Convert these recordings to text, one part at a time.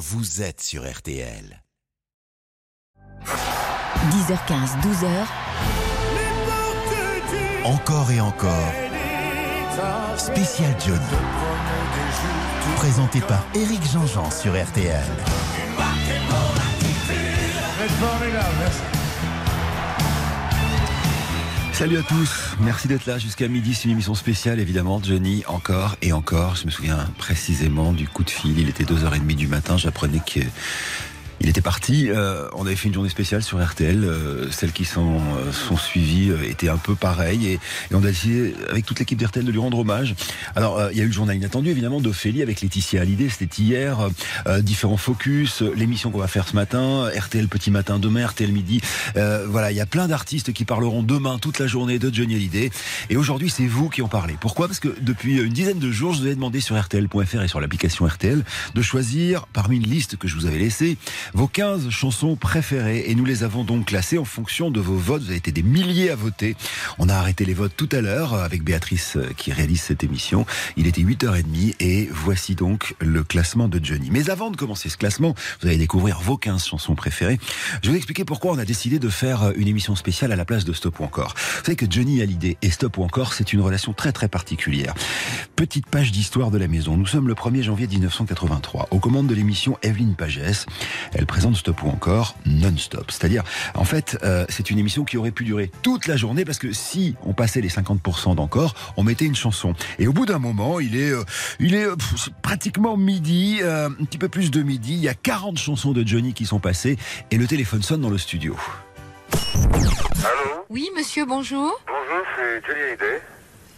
vous êtes sur RTL. 10h15, 12h. Encore et encore. Spécial Johnny. Présenté par Eric Jean-Jean sur RTL. Salut à tous, merci d'être là jusqu'à midi. C'est une émission spéciale évidemment. Johnny, encore et encore. Je me souviens précisément du coup de fil. Il était 2h30 du matin. J'apprenais que il était parti. Euh, on avait fait une journée spéciale sur RTL. Euh, celles qui sont, euh, sont suivies euh, étaient un peu pareilles. Et, et, on a décidé, avec toute l'équipe d'RTL, de lui rendre hommage. Alors, euh, il y a eu le journal inattendu, évidemment, d'Ophélie avec Laetitia Hallyday. C'était hier. Euh, différents focus. L'émission qu'on va faire ce matin. RTL Petit Matin demain, RTL Midi. voilà, il y a plein d'artistes qui parleront demain toute la journée de Johnny Hallyday. Et aujourd'hui, c'est vous qui en parlez. Pourquoi? Parce que depuis une dizaine de jours, je vous ai demandé sur RTL.fr et sur l'application RTL de choisir parmi une liste que je vous avais laissée vos 15 chansons préférées et nous les avons donc classées en fonction de vos votes. Vous avez été des milliers à voter. On a arrêté les votes tout à l'heure avec Béatrice euh, qui réalise cette émission. Il était 8h30 et voici donc le classement de Johnny. Mais avant de commencer ce classement, vous allez découvrir vos 15 chansons préférées. Je vais vous expliquer pourquoi on a décidé de faire une émission spéciale à la place de Stop ou encore. Vous savez que Johnny Hallyday et Stop ou encore, c'est une relation très très particulière. Petite page d'histoire de la maison. Nous sommes le 1er janvier 1983. Aux commandes de l'émission Evelyne Pagès. Elle présente Stop ou encore non-stop. C'est-à-dire, en fait, euh, c'est une émission qui aurait pu durer toute la journée parce que si on passait les 50% d'encore, on mettait une chanson. Et au bout d'un moment, il est, euh, il est pff, pratiquement midi, euh, un petit peu plus de midi. Il y a 40 chansons de Johnny qui sont passées et le téléphone sonne dans le studio. Allô? Oui, monsieur, bonjour. Bonjour, c'est Johnny Hallyday.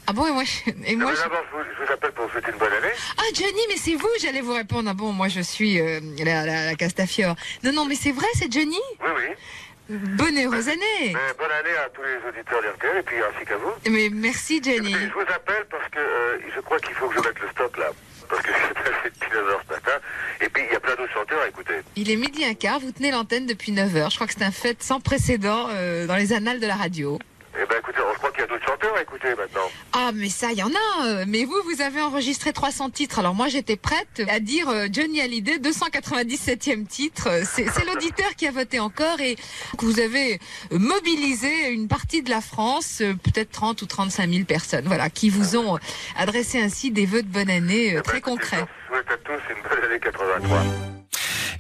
Ah bon, et moi, je, et moi, Mais je- D'abord, je vous, appelle pour vous souhaiter une bonne année. Ah, Johnny, mais c'est vous, j'allais vous répondre. Ah bon, moi, je suis euh, la, la, la Castafiore. Non, non, mais c'est vrai, c'est Johnny Oui, oui. Bonne heureuse année Mais bonne année à tous les auditeurs d'RTL et puis ainsi qu'à vous. Mais merci, Johnny. Écoutez, je vous appelle parce que euh, je crois qu'il faut que je mette le stop là. Parce que c'est passé depuis 9h ce matin. Et puis, il y a plein d'autres chanteurs à écouter. Il est midi un quart, vous tenez l'antenne depuis 9h. Je crois que c'est un fait sans précédent euh, dans les annales de la radio. Eh ben écoutez, je crois qu'il y a d'autres chanteurs à écouter maintenant. Ah, mais ça, il y en a. euh, Mais vous, vous avez enregistré 300 titres. Alors moi, j'étais prête à dire euh, Johnny Hallyday, 297e titre. Euh, C'est l'auditeur qui a voté encore et que vous avez mobilisé une partie de la France, peut-être 30 ou 35 000 personnes, voilà, qui vous ont adressé ainsi des vœux de bonne année Eh ben, très concrets. Je vous souhaite à tous une bonne année 83.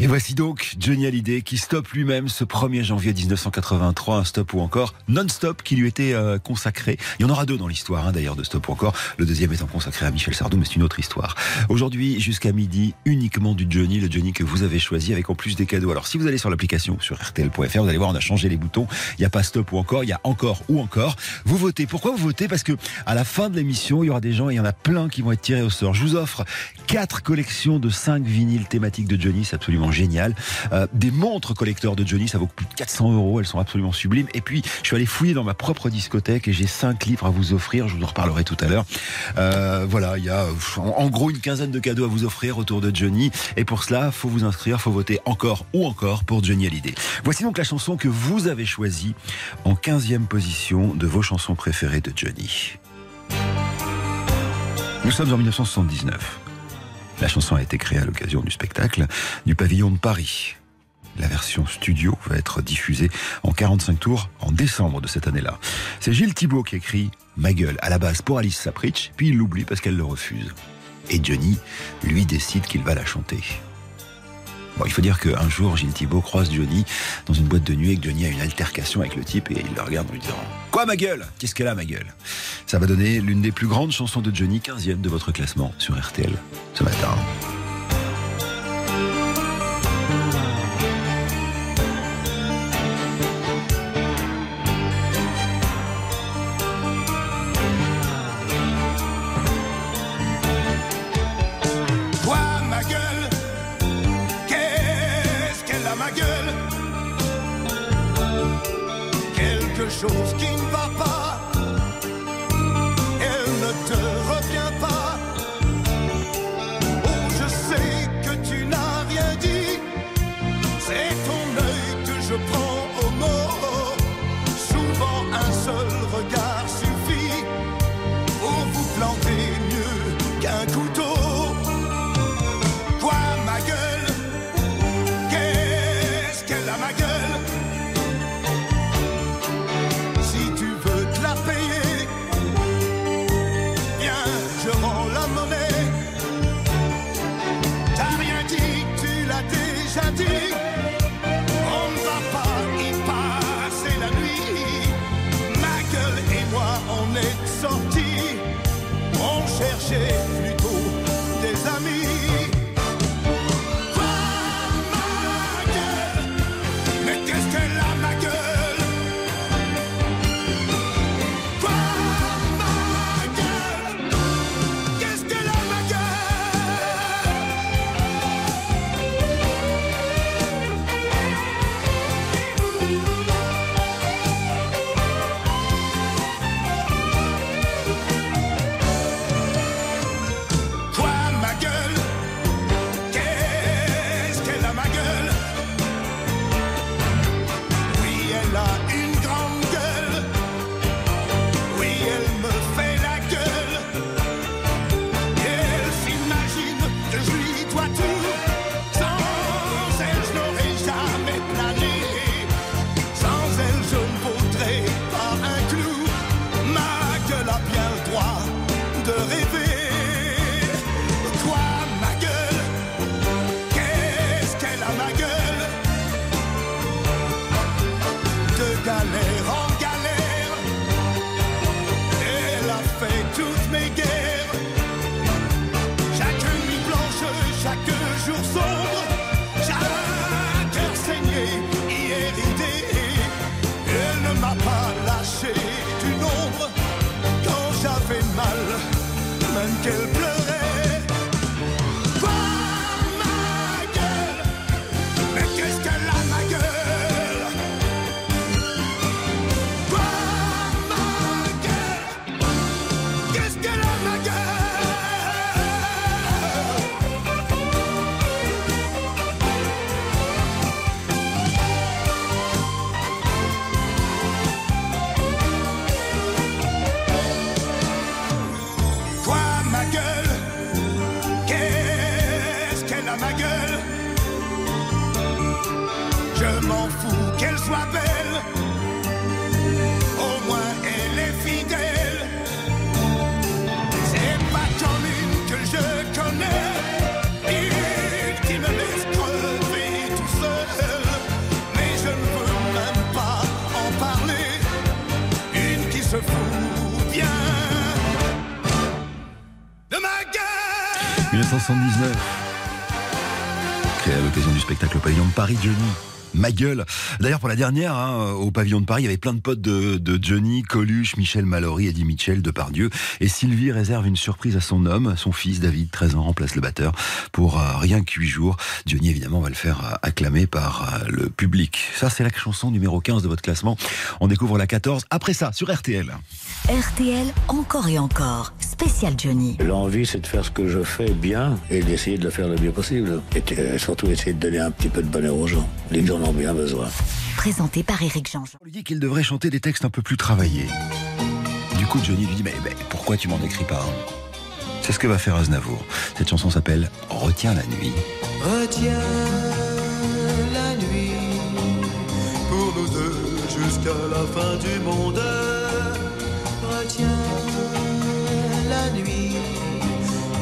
Et voici donc Johnny Hallyday qui stoppe lui-même ce 1er janvier 1983, un stop ou encore non-stop qui lui était euh, consacré. Il y en aura deux dans l'histoire hein, d'ailleurs de stop ou encore, le deuxième étant consacré à Michel Sardou, mais c'est une autre histoire. Aujourd'hui jusqu'à midi, uniquement du Johnny, le Johnny que vous avez choisi avec en plus des cadeaux. Alors si vous allez sur l'application sur rtl.fr, vous allez voir on a changé les boutons, il n'y a pas stop ou encore, il y a encore ou encore. Vous votez. Pourquoi vous votez? Parce que à la fin de l'émission, il y aura des gens, et il y en a plein qui vont être tirés au sort. Je vous offre quatre collections de cinq vinyles thématiques de Johnny, c'est absolument génial. Euh, des montres collecteurs de Johnny, ça vaut plus de 400 euros, elles sont absolument sublimes. Et puis, je suis allé fouiller dans ma propre discothèque et j'ai cinq livres à vous offrir, je vous en reparlerai tout à l'heure. Euh, voilà, il y a en, gros une quinzaine de cadeaux à vous offrir autour de Johnny. Et pour cela, faut vous inscrire, faut voter encore ou encore pour Johnny Hallyday. Voici donc la chanson que vous avez choisie en 15e position de vos chansons préférées de Johnny. Nous sommes en 1979. La chanson a été créée à l'occasion du spectacle du pavillon de Paris. La version studio va être diffusée en 45 tours en décembre de cette année-là. C'est Gilles Thibault qui écrit Ma gueule à la base pour Alice Sapritch, puis il l'oublie parce qu'elle le refuse. Et Johnny, lui, décide qu'il va la chanter. Bon, il faut dire qu'un jour, Gilles Thibault croise Johnny dans une boîte de nuit et que Johnny a une altercation avec le type et il le regarde en lui disant Quoi ma gueule? Qu'est-ce qu'elle a ma gueule? Ça va donner l'une des plus grandes chansons de Johnny, 15e de votre classement sur RTL ce matin. Chose qui ne va pas. Elle ne te revient pas. Oh, je sais que tu n'as rien dit. C'est ton œil que je prends au mot. Souvent, un seul regard suffit pour vous planter mieux qu'un couteau. Quoi, ma gueule? Qu'elle a ma gueule? Pas lâché du nombre quand j'avais mal, même qu'elle pleurait. Soit belle. Au moins, elle est fidèle. C'est pas comme une que je connais. Une qui me laisse crever tout seul. Mais je ne veux même pas en parler. Une qui se fout bien de ma gueule 1979. Créé à l'occasion du spectacle pavillon de Paris, Johnny. Ma gueule. D'ailleurs, pour la dernière, hein, au pavillon de Paris, il y avait plein de potes de, de Johnny, Coluche, Michel Mallory, Eddie Mitchell, Depardieu. Et Sylvie réserve une surprise à son homme. Son fils, David, 13 ans, remplace le batteur pour euh, rien que 8 jours. Johnny, évidemment, va le faire euh, acclamer par euh, le public. Ça, c'est la chanson numéro 15 de votre classement. On découvre la 14 après ça, sur RTL. RTL, encore et encore. Spécial Johnny. L'envie, c'est de faire ce que je fais bien et d'essayer de le faire le mieux possible. Et euh, surtout, essayer de donner un petit peu de bonheur aux gens. Les gens bien besoin. Présenté par Éric Jean-Jean. On lui dit qu'il devrait chanter des textes un peu plus travaillés. Du coup, Johnny lui dit Mais, mais pourquoi tu m'en écris pas C'est ce que va faire Aznavour. Cette chanson s'appelle Retiens la nuit. Retiens la nuit pour nous deux jusqu'à la fin du monde. Retiens la nuit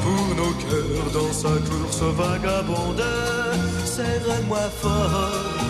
pour nos cœurs dans sa course vagabonde. Serre-moi fort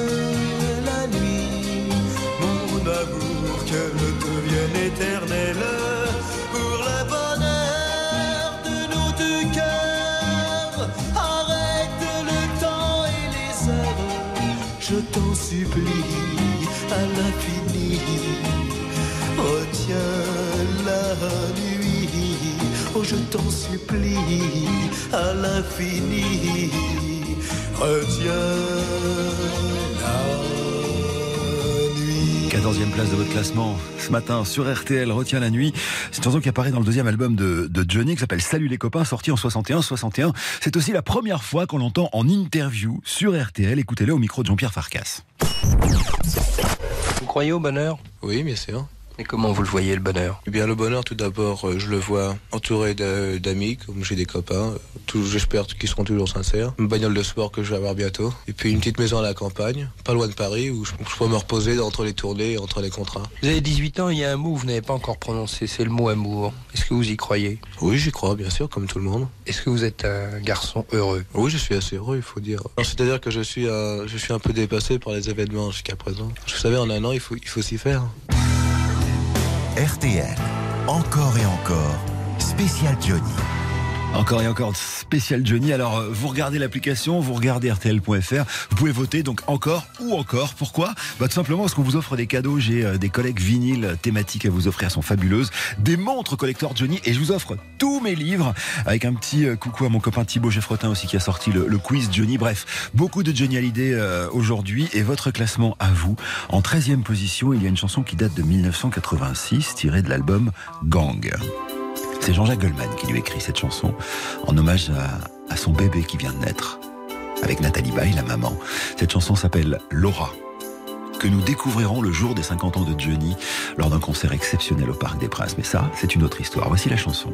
éternelle pour le bonheur de nos deux cœurs. Arrête le temps et les heures, je t'en supplie à l'infini. Retiens la nuit, oh je t'en supplie à l'infini. Retiens nuit. 14e place de votre classement ce matin sur RTL, Retient la nuit. C'est une chanson qui apparaît dans le deuxième album de, de Johnny qui s'appelle Salut les copains, sorti en 61. 61, c'est aussi la première fois qu'on l'entend en interview sur RTL. Écoutez-le au micro de Jean-Pierre Farkas. Vous croyez au bonheur? Oui, bien sûr. Et comment vous le voyez, le bonheur? Eh bien, le bonheur, tout d'abord, euh, je le vois entouré d'amis, comme j'ai des copains. Tout- J'espère qu'ils seront toujours sincères. Une bagnole de sport que je vais avoir bientôt. Et puis une petite maison à la campagne, pas loin de Paris, où je, je peux me reposer entre les tournées et entre les contrats. Vous avez 18 ans, il y a un mot que vous n'avez pas encore prononcé, c'est le mot amour. Est-ce que vous y croyez? Oui, j'y crois, bien sûr, comme tout le monde. Est-ce que vous êtes un garçon heureux? Oui, je suis assez heureux, il faut dire. C'est-à-dire que je suis, un, je suis un peu dépassé par les événements jusqu'à présent. Vous savez, en un an, il faut, il faut s'y faire. RTL. Encore et encore. Spécial Johnny. Encore et encore spécial Johnny. Alors, euh, vous regardez l'application, vous regardez RTL.fr, vous pouvez voter donc encore ou encore. Pourquoi? Bah, Tout simplement parce qu'on vous offre des cadeaux. J'ai euh, des collègues vinyles thématiques à vous offrir, sont fabuleuses. Des montres collector Johnny et je vous offre tous mes livres avec un petit euh, coucou à mon copain Thibaut Geffrotin aussi qui a sorti le, quiz Johnny. Bref, beaucoup de Johnny Hallyday aujourd'hui et votre classement à vous. En 13e position, il y a une chanson qui date de 1986 tirée de l'album Gang. C'est Jean-Jacques Goldman qui lui écrit cette chanson en hommage à, son bébé qui vient de naître avec Nathalie Baye, la maman. Cette chanson s'appelle Laura que nous découvrirons le jour des 50 ans de Johnny lors d'un concert exceptionnel au Parc des Princes. Mais ça, c'est une autre histoire. Voici la chanson.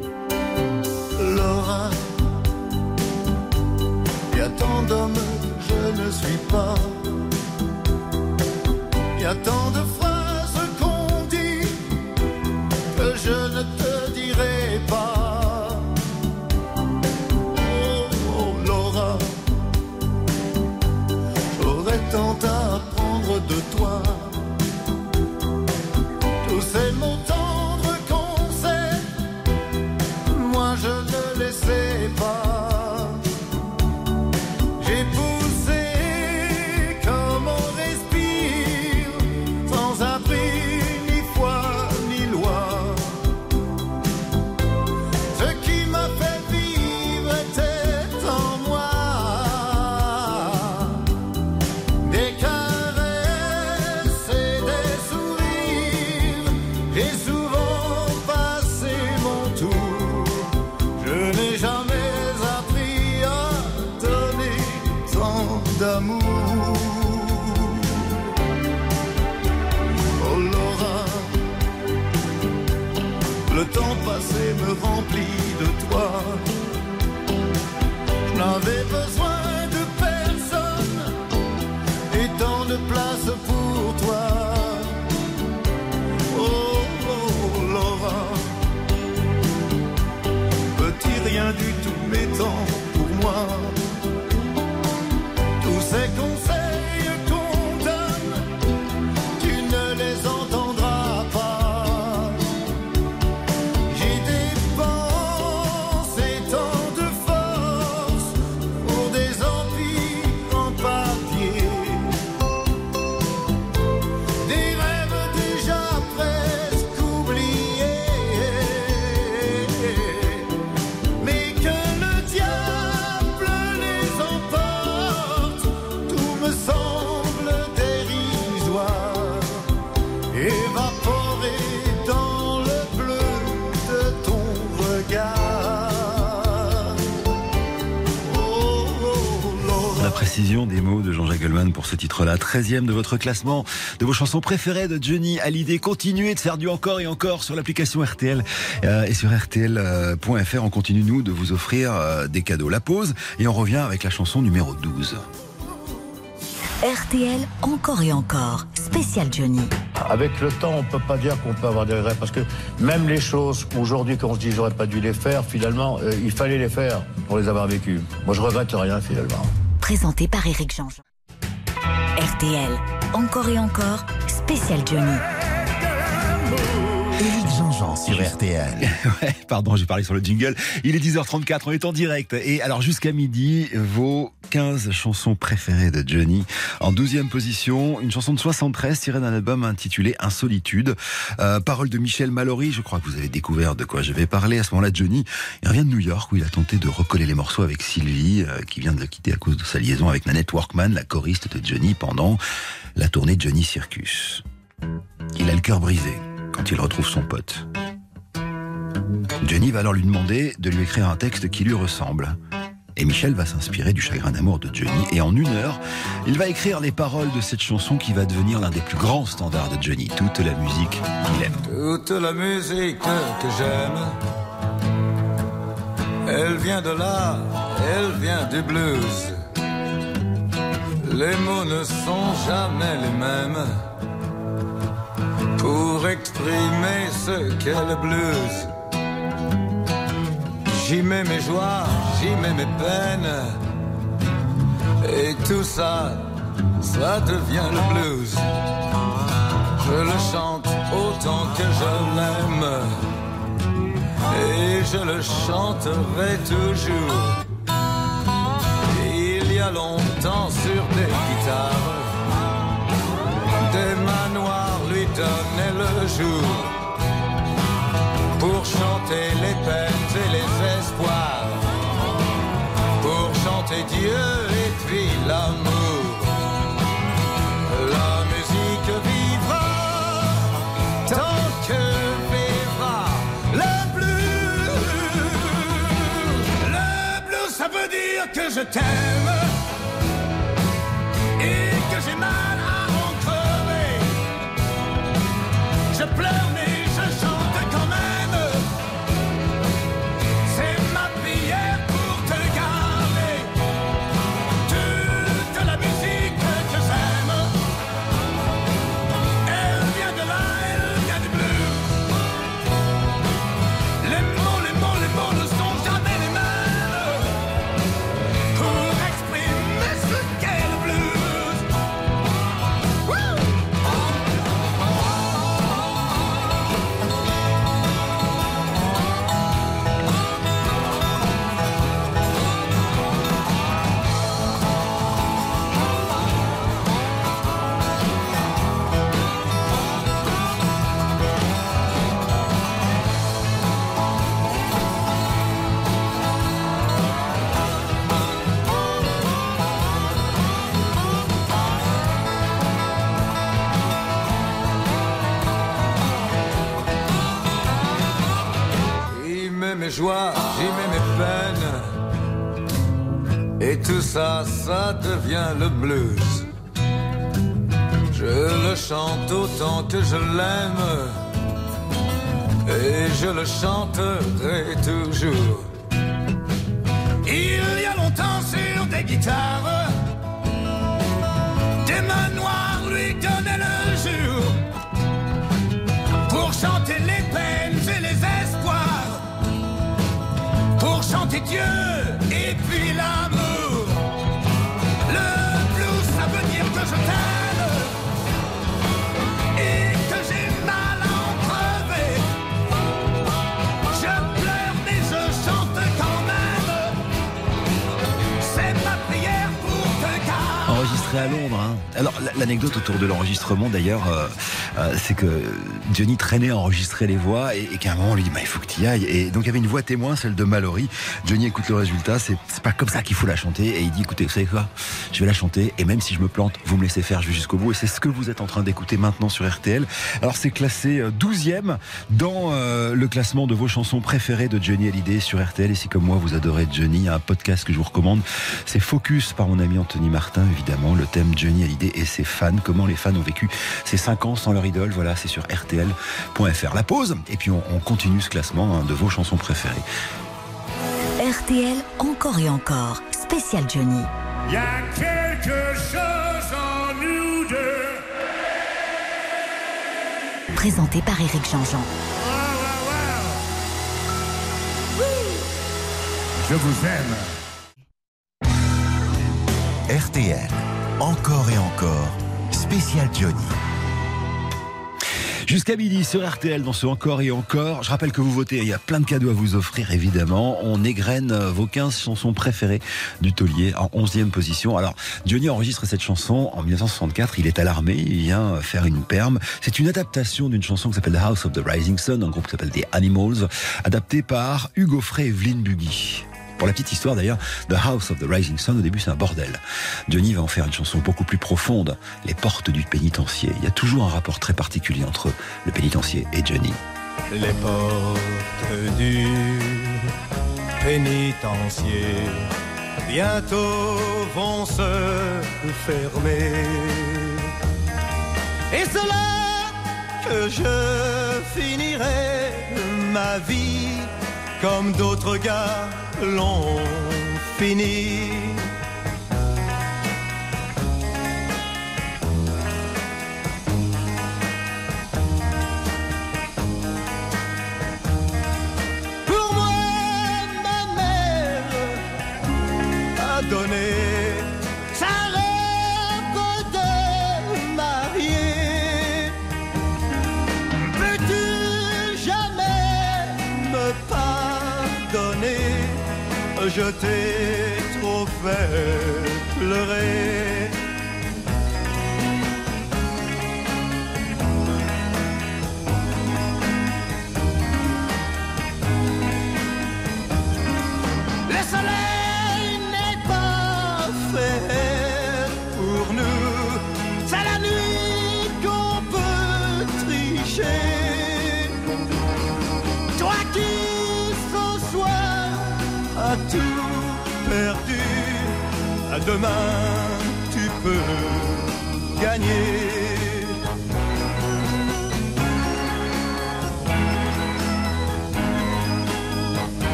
Laura, y a tant d'hommes, je ne suis pas. Y a tant de phrases qu'on dit que je ne te le temps passé me remplit de toi. Je n'avais besoin Des mots de Jean-Jacques Goldman pour ce titre-là. 13e de votre classement de vos chansons préférées de Johnny Hallyday. Continuez de faire du encore et encore sur l'application RTL euh, et sur RTL.fr. On continue, nous, de vous offrir euh, des cadeaux. La pause et on revient avec la chanson numéro 12. RTL, encore et encore. Spécial Johnny. Avec le temps, on peut pas dire qu'on peut avoir des regrets parce que même les choses aujourd'hui qu'on se dit j'aurais pas dû les faire, finalement, euh, il fallait les faire pour les avoir vécues. Moi, je regrette rien finalement. Présenté par Éric Jean-Jean. RTL, encore et encore. Spécial Johnny. Éric Jean-Jean sur RTL. Ouais, pardon, j'ai parlé sur le jingle. Il est 10h34, on est en direct. Et alors jusqu'à midi, vos 15 chansons préférées de Johnny. En 12e position, une chanson de 73 tirée d'un album intitulé Insolitude. Euh, parole de Michel Mallory, je crois que vous avez découvert de quoi je vais parler. À ce moment-là, Johnny, il revient de New York où il a tenté de recoller les morceaux avec Sylvie, euh, qui vient de le quitter à cause de sa liaison avec Nanette Workman, la choriste de Johnny, pendant la tournée Johnny Circus. Il a le cœur brisé quand il retrouve son pote. Johnny va alors lui demander de lui écrire un texte qui lui ressemble. Et Michel va s'inspirer du chagrin d'amour de Johnny. Et en une heure, il va écrire les paroles de cette chanson qui va devenir l'un des plus grands standards de Johnny. Toute la musique qu'il aime. Toute la musique que j'aime, elle vient de là, elle vient du blues. Les mots ne sont jamais les mêmes pour exprimer ce qu'est le blues. J'y mets mes joies, j'y mets mes peines. Et tout ça, ça devient le blues. Je le chante autant que je l'aime. Et je le chanterai toujours. Il y a longtemps sur des guitares, des manoirs donnaient le jour pour chanter les peines et les espoirs, pour chanter Dieu et puis l'amour. La musique vivra tant que vivra le blues. Le blues, ça veut dire que je t'aime Je mes joies, j'y mets mes peines. Et tout ça, ça devient le blues. Je le chante autant que je l'aime. Et je le chanterai toujours. Il y a longtemps sur des guitares, des manoirs lui donnaient le jour pour chanter les chanter Dieu et puis l'amour. Le blues, ça veut dire que je t'aime Alors l'anecdote autour de l'enregistrement d'ailleurs, euh, euh, c'est que Johnny traînait à enregistrer les voix et, qu'à un moment on lui dit bah, il faut que tu y ailles. Et donc il y avait une voix témoin, celle de Mallory. Johnny écoute le résultat, c'est pas comme ça qu'il faut la chanter et il dit écoutez vous savez quoi, je vais la chanter et même si je me plante, vous me laissez faire, jusqu'au bout et c'est ce que vous êtes en train d'écouter maintenant sur RTL. Alors c'est classé euh, 12e dans euh, le classement de vos chansons préférées de Johnny Hallyday sur RTL et si comme moi vous adorez Johnny, un podcast que je vous recommande, c'est Focus par mon ami Anthony Martin évidemment, le thème Johnny Hallyday et ses fans, comment les fans ont vécu ces 5 ans sans leur idole, voilà c'est sur rtl.fr. La pause et puis on, on continue ce classement hein, de vos chansons préférées. RTL, encore et encore. Spécial Johnny. Y a quelque chose en nous deux. Présenté par Éric Jean-Jean. Je vous aime. RTL, encore et encore, spécial Johnny. Jusqu'à midi sur RTL dans ce Encore et Encore. Je rappelle que vous votez, il y a plein de cadeaux à vous offrir évidemment. On égrène euh, vos 15 chansons préférées du taulier en 11e position. Alors Johnny enregistre cette chanson en 1964, il est à l'armée, il vient faire une perme. C'est une adaptation d'une chanson qui s'appelle The House of the Rising Sun, un groupe qui s'appelle The Animals, adaptée par Hugo Frey et Evelyne Buggy. Pour la petite histoire d'ailleurs, The House of the Rising Sun, au début c'est un bordel. Johnny va en faire une chanson beaucoup plus profonde, Les portes du pénitencier. Il y a toujours un rapport très particulier entre le pénitencier et Johnny. Les portes du pénitencier bientôt vont se fermer. Et c'est là que je finirai ma vie comme d'autres gars l'ont fini. Je t'ai trop fait pleurer. Tu peux gagner.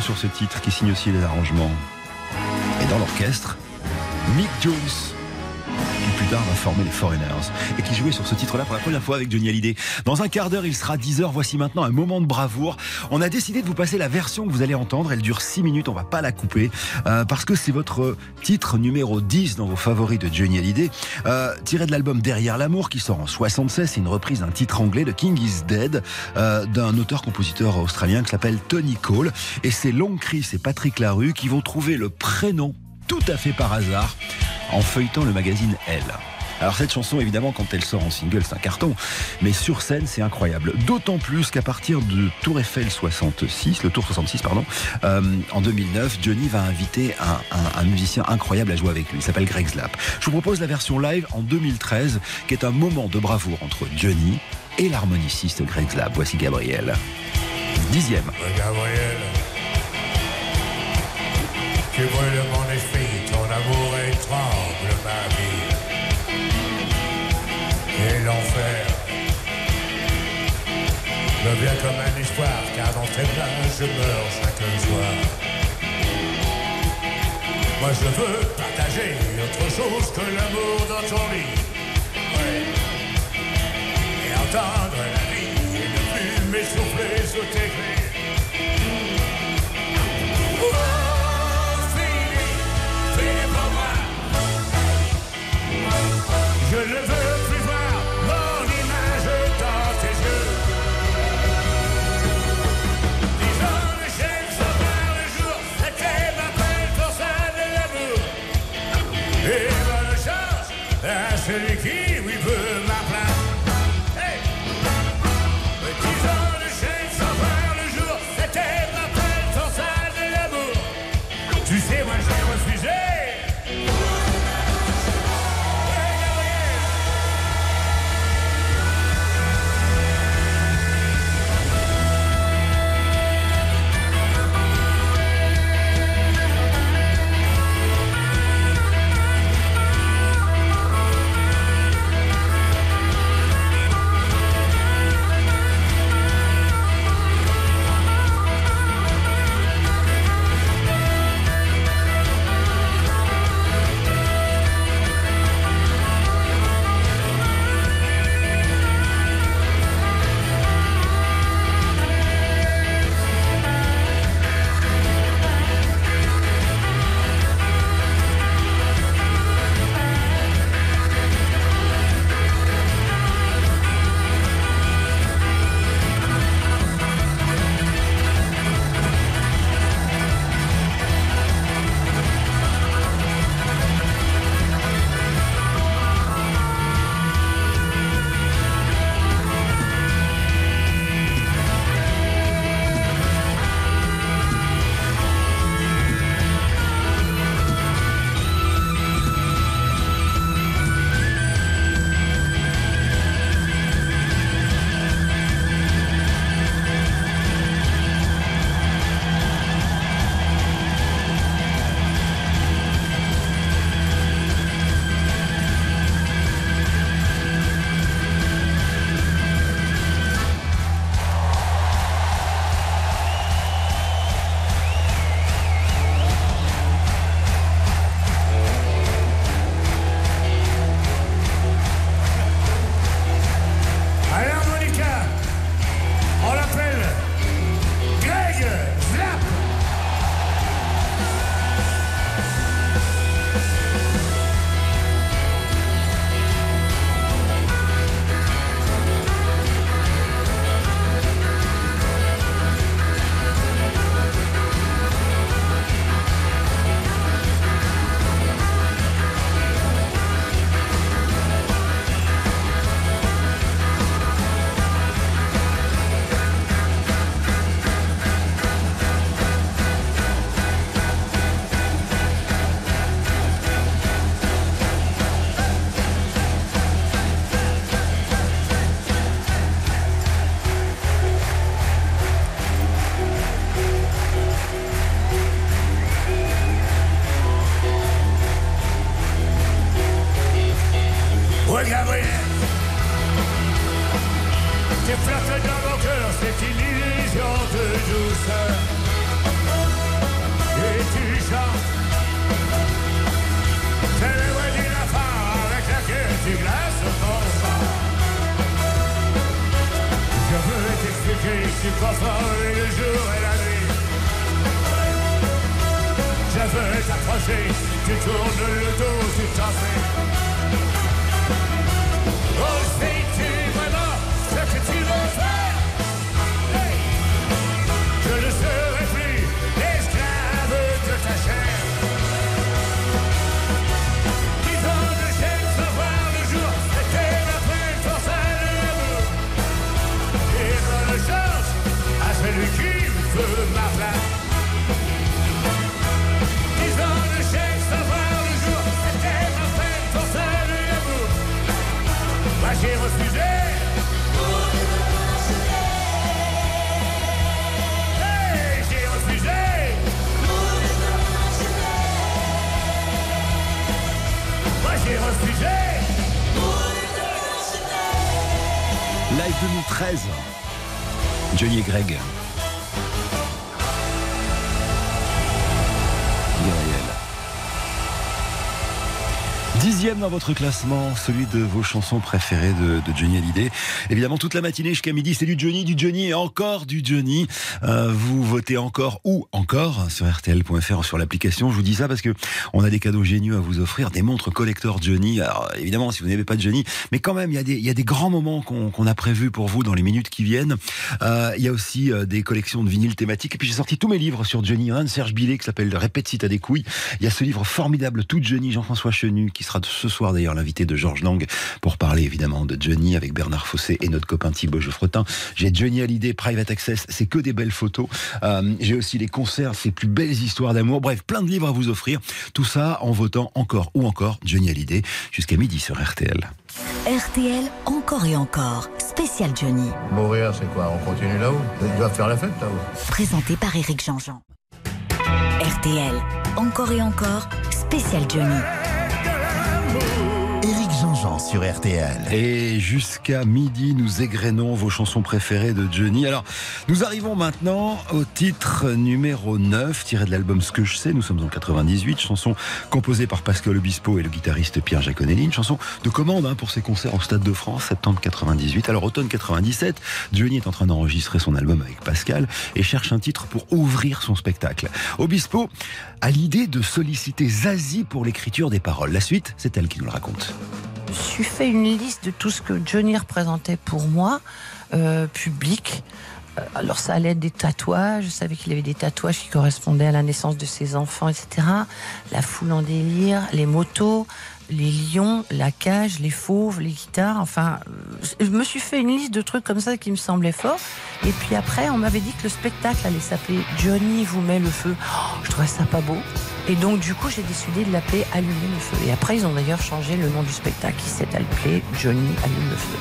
Sur ce titre qui signe aussi les arrangements. Et dans l'orchestre, Mick Jones, plus tard va former les Foreigners, et qui jouait sur ce titre-là pour la première fois avec Johnny Hallyday. Dans un quart d'heure, il sera 10h. Voici maintenant un moment de bravoure. On a décidé de vous passer la version que vous allez entendre. Elle dure 6 minutes, on va pas la couper, euh, parce que c'est votre titre numéro 10 dans vos favoris de Johnny Hallyday, euh, tiré de l'album Derrière l'amour, qui sort en 76. C'est une reprise d'un titre anglais de King is Dead, euh, d'un auteur-compositeur australien qui s'appelle Tony Cole. Et c'est Long Chris et Patrick Larue qui vont trouver le prénom tout à fait par hasard en feuilletant le magazine Elle. Alors cette chanson, évidemment, quand elle sort en single, c'est un carton. Mais sur scène, c'est incroyable. D'autant plus qu'à partir de Tour Eiffel 66, le Tour 66, pardon, euh, en 2009, Johnny va inviter un, musicien incroyable à jouer avec lui. Il s'appelle Greg Slap. Je vous propose la version live en 2013, qui est un moment de bravoure entre Johnny et l'harmoniciste Greg Slap. Voici Gabriel. Dixième. Gabriel, Je me viens comme un espoir, car dans tes bras, je meurs chaque soir. Moi, je veux partager autre chose que l'amour dans ton lit. Ouais. Et entendre la vie et ne plus m'essouffler sous tes clés. Dans votre classement, celui de vos chansons préférées de, de Johnny Hallyday. Évidemment, toute la matinée jusqu'à midi, c'est du Johnny, du Johnny et encore du Johnny. Euh, vous votez encore ou encore sur RTL.fr sur l'application. Je vous dis ça parce que on a des cadeaux géniaux à vous offrir, des montres collector Johnny. Alors évidemment, si vous n'avez pas de Johnny, mais quand même, il y a des, grands moments qu'on a prévus pour vous dans les minutes qui viennent. Euh, il y a aussi euh, des collections de vinyles thématiques. Et puis j'ai sorti tous mes livres sur Johnny. Il un de Serge Billet qui s'appelle Répète si t'as des couilles. Il y a ce livre formidable, tout Johnny, Jean-François Chenu, qui sera ce soir d'ailleurs l'invité de Georges Lang pour parler évidemment de Johnny avec Bernard Fossé et notre copain Thibaut Geoffrotin. J'ai Johnny Hallyday, Private Access, c'est que des belles photos. Euh, J'ai aussi les concerts, ses plus belles histoires d'amour. Bref, plein de livres à vous offrir. Tout ça en votant encore ou encore Johnny Hallyday jusqu'à midi sur RTL. RTL, encore et encore. Spécial Johnny. Mourir, c'est quoi? On continue là-haut? Il doit faire la fête là-haut. Présenté par Éric Jean-Jean. RTL, encore et encore. Spécial Johnny. Éric Sur RTL. Et jusqu'à midi, nous égrenons vos chansons préférées de Johnny. Alors, nous arrivons maintenant au titre numéro 9, tiré de l'album Ce que je sais. Nous sommes en 98, chanson composée par Pascal Obispo et le guitariste Pierre Jaconelli. Une chanson de commande hein, pour ses concerts au Stade de France, septembre 98. Alors, automne 97, Johnny est en train d'enregistrer son album avec Pascal et cherche un titre pour ouvrir son spectacle. Obispo a l'idée de solliciter Zazie pour l'écriture des paroles. La suite, c'est elle qui nous le raconte. Je me suis fait une liste de tout ce que Johnny représentait pour moi, euh, public. Euh, Alors ça allait être des tatouages, je savais qu'il avait des tatouages qui correspondaient à la naissance de ses enfants, etc. La foule en délire, les motos, les lions, la cage, les fauves, les guitares, enfin, euh, je me suis fait une liste de trucs comme ça qui me semblaient forts. Et puis après, on m'avait dit que le spectacle allait s'appeler Johnny vous met le feu. Oh, je trouvais ça pas beau. Et donc du coup, j'ai décidé de l'appeler Allumer le feu. Et après, ils ont d'ailleurs changé le nom du spectacle qui s'est appelé Johnny allume le feu.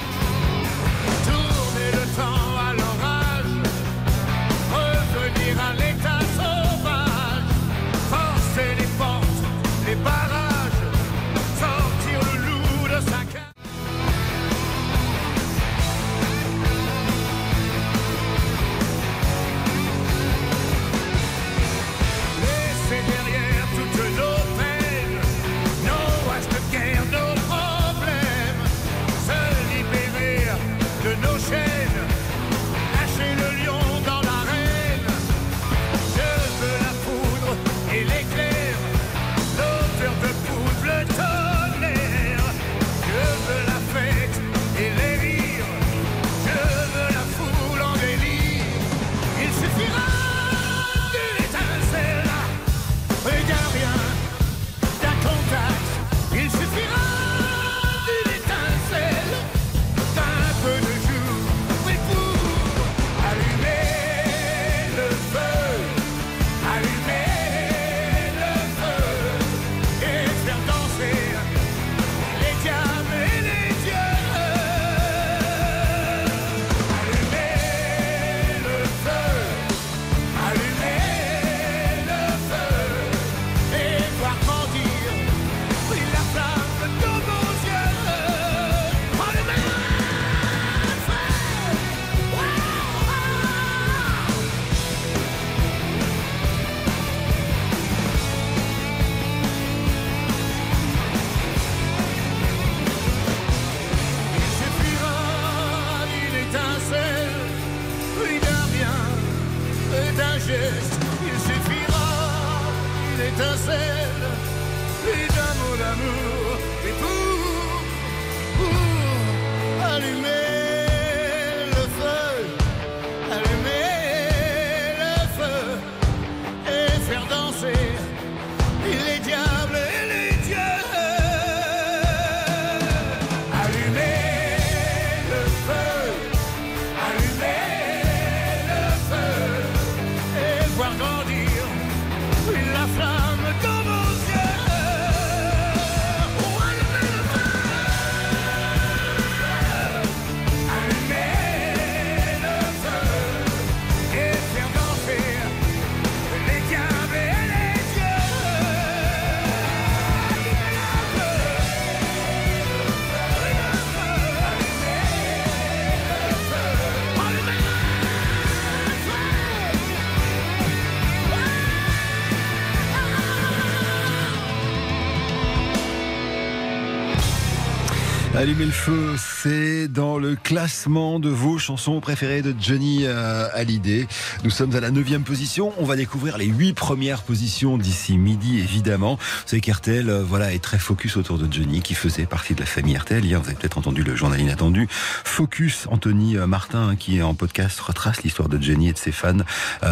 Allumer le feu, c'est dans le classement de vos chansons préférées de Johnny euh, Hallyday. Nous sommes à la neuvième position. On va découvrir les huit premières positions d'ici midi, évidemment. Vous savez qu'RTL, euh, voilà, est très focus autour de Johnny, qui faisait partie de la famille RTL. Hier, vous avez peut-être entendu le journal inattendu. Focus, Anthony euh, Martin, qui est en podcast, retrace l'histoire de Johnny et de ses fans.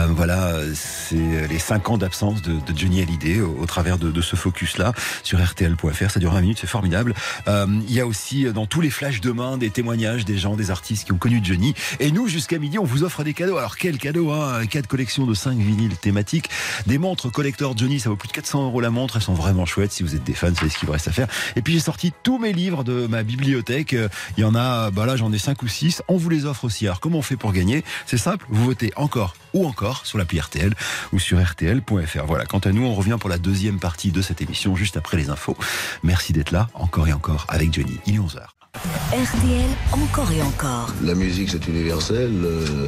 Voilà, c'est les cinq ans d'absence de, Johnny Hallyday au, travers de, ce focus-là sur RTL.fr. Ça dure 20 minutes, c'est formidable. Il y a aussi dans tous les flashs demain des témoignages des gens, des artistes qui ont connu Johnny. Et nous, jusqu'à midi, on vous offre des cadeaux. Alors, quel cadeau hein? Quatre collections de 5 vinyles thématiques. Des montres collector Johnny, ça vaut plus de 400 euros la montre. Elles sont vraiment chouettes. Si vous êtes des fans, c'est ce qu'il vous reste à faire. Et puis, j'ai sorti tous mes livres de ma bibliothèque. Il y en a, bah là, j'en ai 5 ou 6. On vous les offre aussi. Alors, comment on fait pour gagner? C'est simple. Vous votez encore ou encore sur l'appli RTL ou sur RTL.fr. Voilà. Quant à nous, on revient pour la deuxième partie de cette émission juste après les infos. Merci d'être là encore et encore avec Johnny. Il est 11h. RTL, encore et encore. La musique c'est universel. Euh,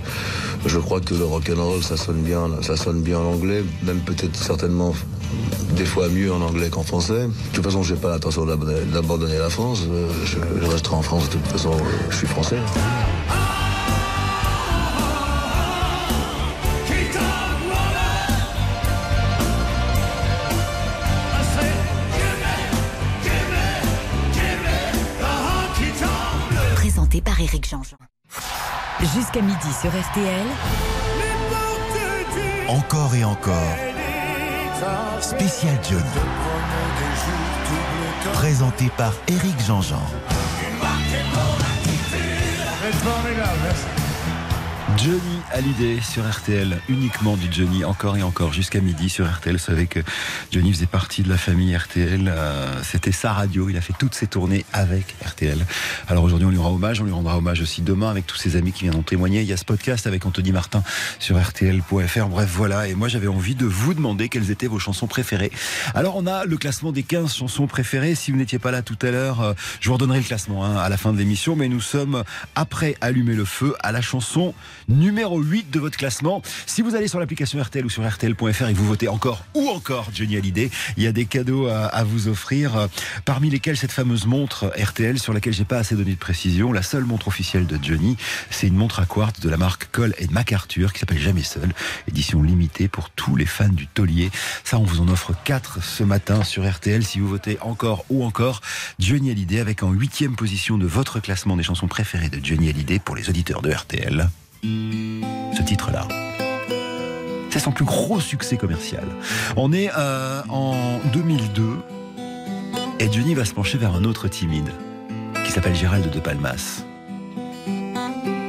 je crois que le rock and roll ça sonne bien, ça sonne bien en anglais, même peut-être certainement des fois mieux en anglais qu'en français. De toute façon, j'ai pas l'intention d'ab- d'abandonner la France. Euh, Je, je resterai en France de toute façon. euh, Je suis français. Présenté par Eric Jean-Jean. Jusqu'à midi sur RTL. Encore et encore. Spécial Johnny. Présenté par Eric Jean-Jean. C'est formidable, merci. Johnny Hallyday sur RTL, uniquement du Johnny, encore et encore, jusqu'à midi sur RTL. Vous savez que Johnny faisait partie de la famille RTL. euh, C'était sa radio. Il a fait toutes ses tournées avec RTL. Alors aujourd'hui, on lui rend hommage. On lui rendra hommage aussi demain avec tous ses amis qui viendront témoigner. Il y a ce podcast avec Anthony Martin sur RTL.fr. Bref, voilà. Et moi, j'avais envie de vous demander quelles étaient vos chansons préférées. Alors, on a le classement des 15 chansons préférées. Si vous n'étiez pas là tout à l'heure, euh, je vous redonnerai le classement hein, à la fin de l'émission. Mais nous sommes après Allumer le feu à la chanson numéro 8 de votre classement. Si vous allez sur l'application RTL ou sur RTL.fr et que vous votez encore ou encore Johnny Hallyday, il y a des cadeaux à, vous offrir. euh, Parmi lesquels cette fameuse montre RTL sur laquelle j'ai pas assez donné de précision. La seule montre officielle de Johnny, c'est une montre à quartz de la marque Cole et MacArthur qui s'appelle Jamais Seul. Édition limitée pour tous les fans du taulier. Ça, on vous en offre 4 ce matin sur RTL. Si vous votez encore ou encore Johnny Hallyday avec en huitième position de votre classement des chansons préférées de Johnny Hallyday pour les auditeurs de RTL. Ce titre-là. C'est son plus gros succès commercial. On est euh, en 2002 et Johnny va se pencher vers un autre timide qui s'appelle Gérald de Palmas.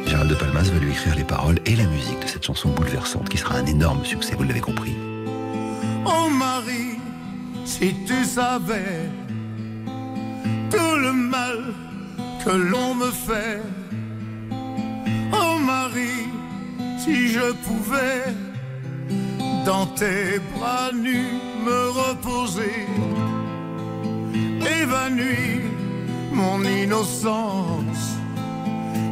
Gérald de Palmas va lui écrire les paroles et la musique de cette chanson bouleversante qui sera un énorme succès, vous l'avez compris. Oh Marie, si tu savais tout le mal que l'on me fait. Oh Marie, si je pouvais dans tes bras nus me reposer, évanouir mon innocence.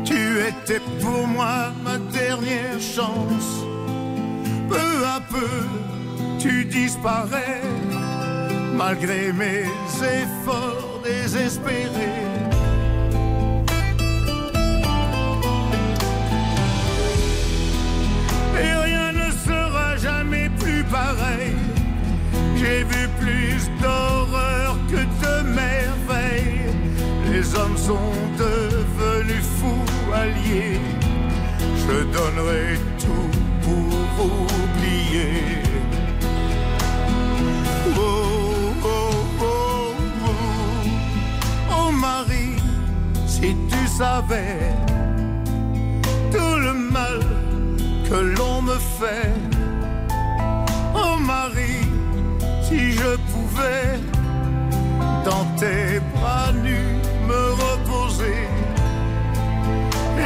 Tu étais pour moi ma dernière chance. Peu à peu, tu disparais, malgré mes efforts désespérés. J'ai vu plus d'horreur que de merveilles. Les hommes sont devenus fous alliés. Je donnerai tout pour oublier. Oh, oh, oh, oh. Oh Marie, si tu savais tout le mal que l'on me fait. Oh Marie, si je pouvais dans tes bras nus me reposer.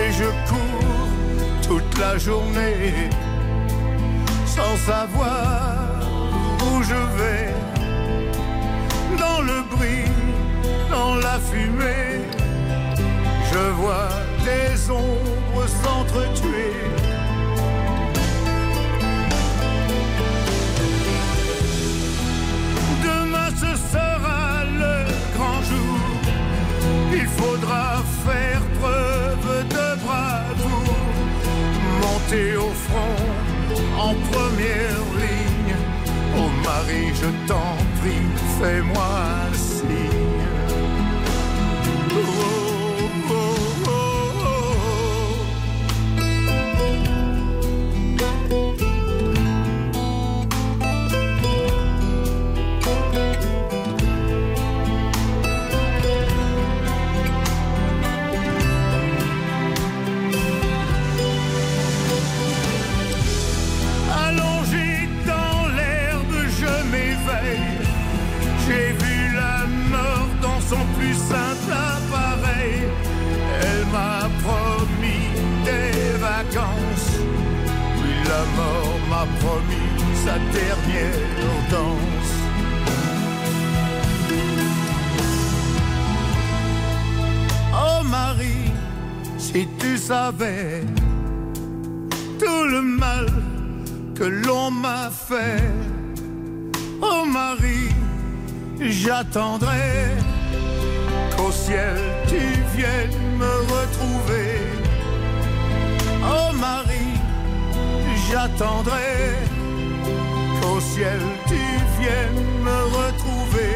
Et je cours toute la journée sans savoir où je vais. Dans le bruit, dans la fumée, je vois des ombres s'entretuer. faire preuve de bravoure, monter au front en première ligne. Oh Marie, je t'en prie, fais-moi un signe. Oh, oh. Promis sa dernière danse. Oh Marie, si tu savais tout le mal que l'on m'a fait. Oh Marie, j'attendrai qu'au ciel tu viennes me retrouver. Oh Marie, j'attendrai qu'au ciel tu viennes me retrouver.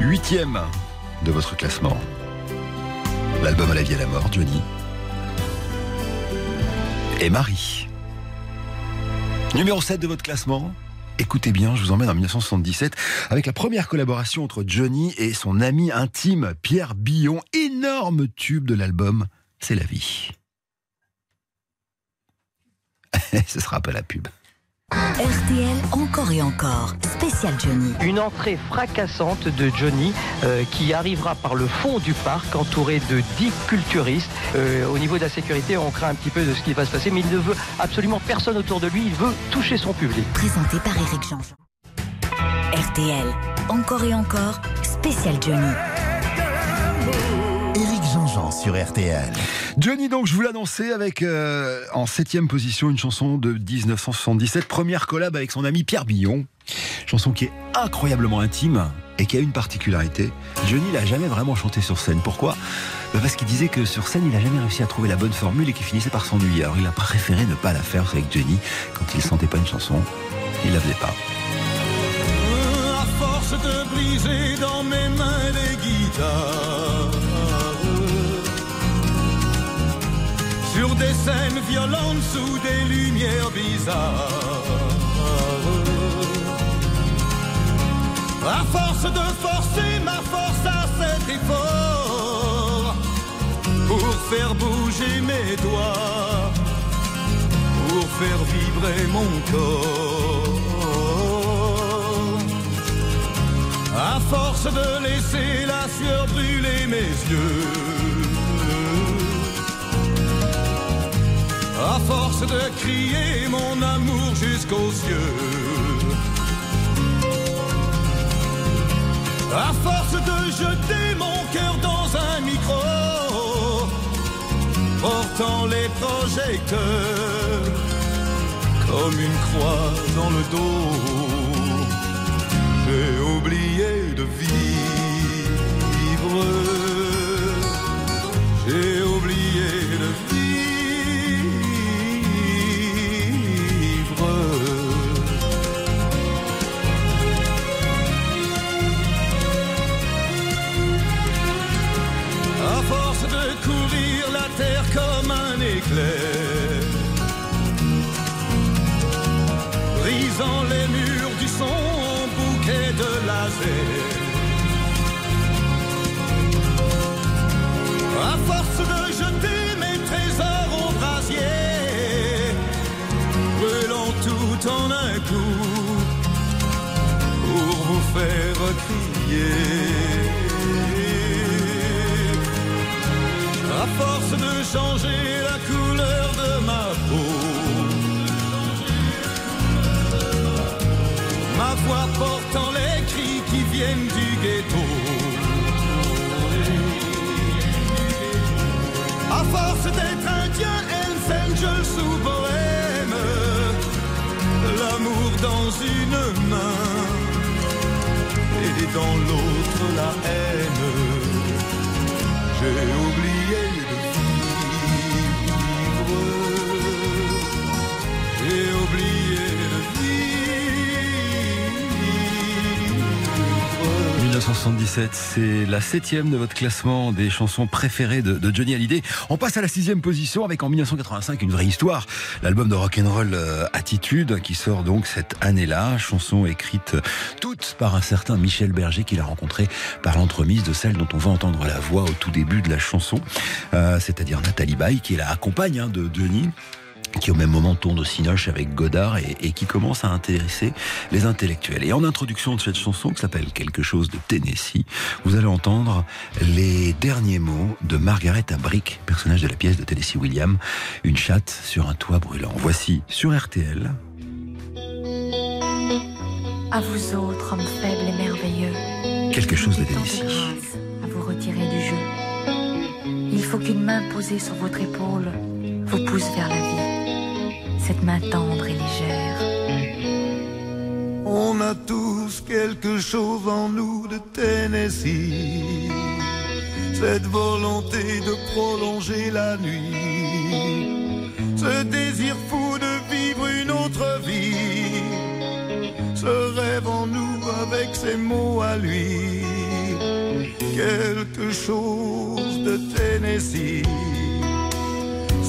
Huitième de votre classement. L'album à la vie et à la mort, Johnny. Et Marie. Numéro 7 de votre classement. Écoutez bien, je vous emmène en 1977 avec la première collaboration entre Johnny et son ami intime Pierre Billon. Énorme tube de l'album C'est la vie. Ce sera pas la pub. RTL encore et encore. Spécial Johnny. Une entrée fracassante de Johnny euh, qui arrivera par le fond du parc entouré de 10 culturistes. Euh, au niveau de la sécurité, on craint un petit peu de ce qui va se passer, mais il ne veut absolument personne autour de lui. Il veut toucher son public. Présenté par Eric Jean-Jean. RTL encore et encore. Spécial Johnny. Éric Jean-Jean sur RTL. Johnny, donc, je vous l'annonçais avec euh, en septième position une chanson de 1977, première collab avec son ami Pierre Billon. Chanson qui est incroyablement intime et qui a une particularité. Johnny l'a jamais vraiment chanté sur scène. Pourquoi? Bah Parce qu'il disait que sur scène, il a jamais réussi à trouver la bonne formule et qu'il finissait par s'ennuyer. Alors il a préféré ne pas la faire avec Johnny. Quand il sentait pas une chanson, il la faisait pas. Des scènes violentes sous des lumières bizarres À force de forcer ma force à cet effort Pour faire bouger mes doigts Pour faire vibrer mon corps À force de laisser la sueur brûler mes yeux. À force de crier mon amour jusqu'aux cieux. À force de jeter mon cœur dans un micro. Portant les projecteurs comme une croix dans le dos. J'ai oublié en un coup pour vous faire crier. À force de changer la couleur de ma peau. Ma voix portant les cris qui viennent du ghetto. À force d'être indien, Hells Angels ou dans une main et dans l'autre la haine. J'ai oublié 1977, c'est la septième de votre classement des chansons préférées de, Johnny Hallyday. On passe à la sixième position avec en 1985 une vraie histoire, l'album de rock'n'roll euh, Attitude qui sort donc cette année-là, chanson écrite toute par un certain Michel Berger qu'il a rencontré par l'entremise de celle dont on va entendre la voix au tout début de la chanson, euh, c'est-à-dire Nathalie Baye qui est la compagne hein, de Johnny qui au même moment tourne au Cinoche avec Godard et, et, qui commence à intéresser les intellectuels. Et en introduction de cette chanson qui s'appelle Quelque chose de Tennessee, vous allez entendre les derniers mots de Margaret Abrick, personnage de la pièce de Tennessee William, une chatte sur un toit brûlant. Voici sur RTL. À vous autres, hommes faibles et merveilleux. Quelque chose de Tennessee. à vous retirer du jeu. Il faut qu'une main posée sur votre épaule vous pousse vers la vie. Cette main tendre et légère. On a tous quelque chose en nous de Tennessee. Cette volonté de prolonger la nuit. Ce désir fou de vivre une autre vie. Ce rêve en nous avec ses mots à lui. Quelque chose de Tennessee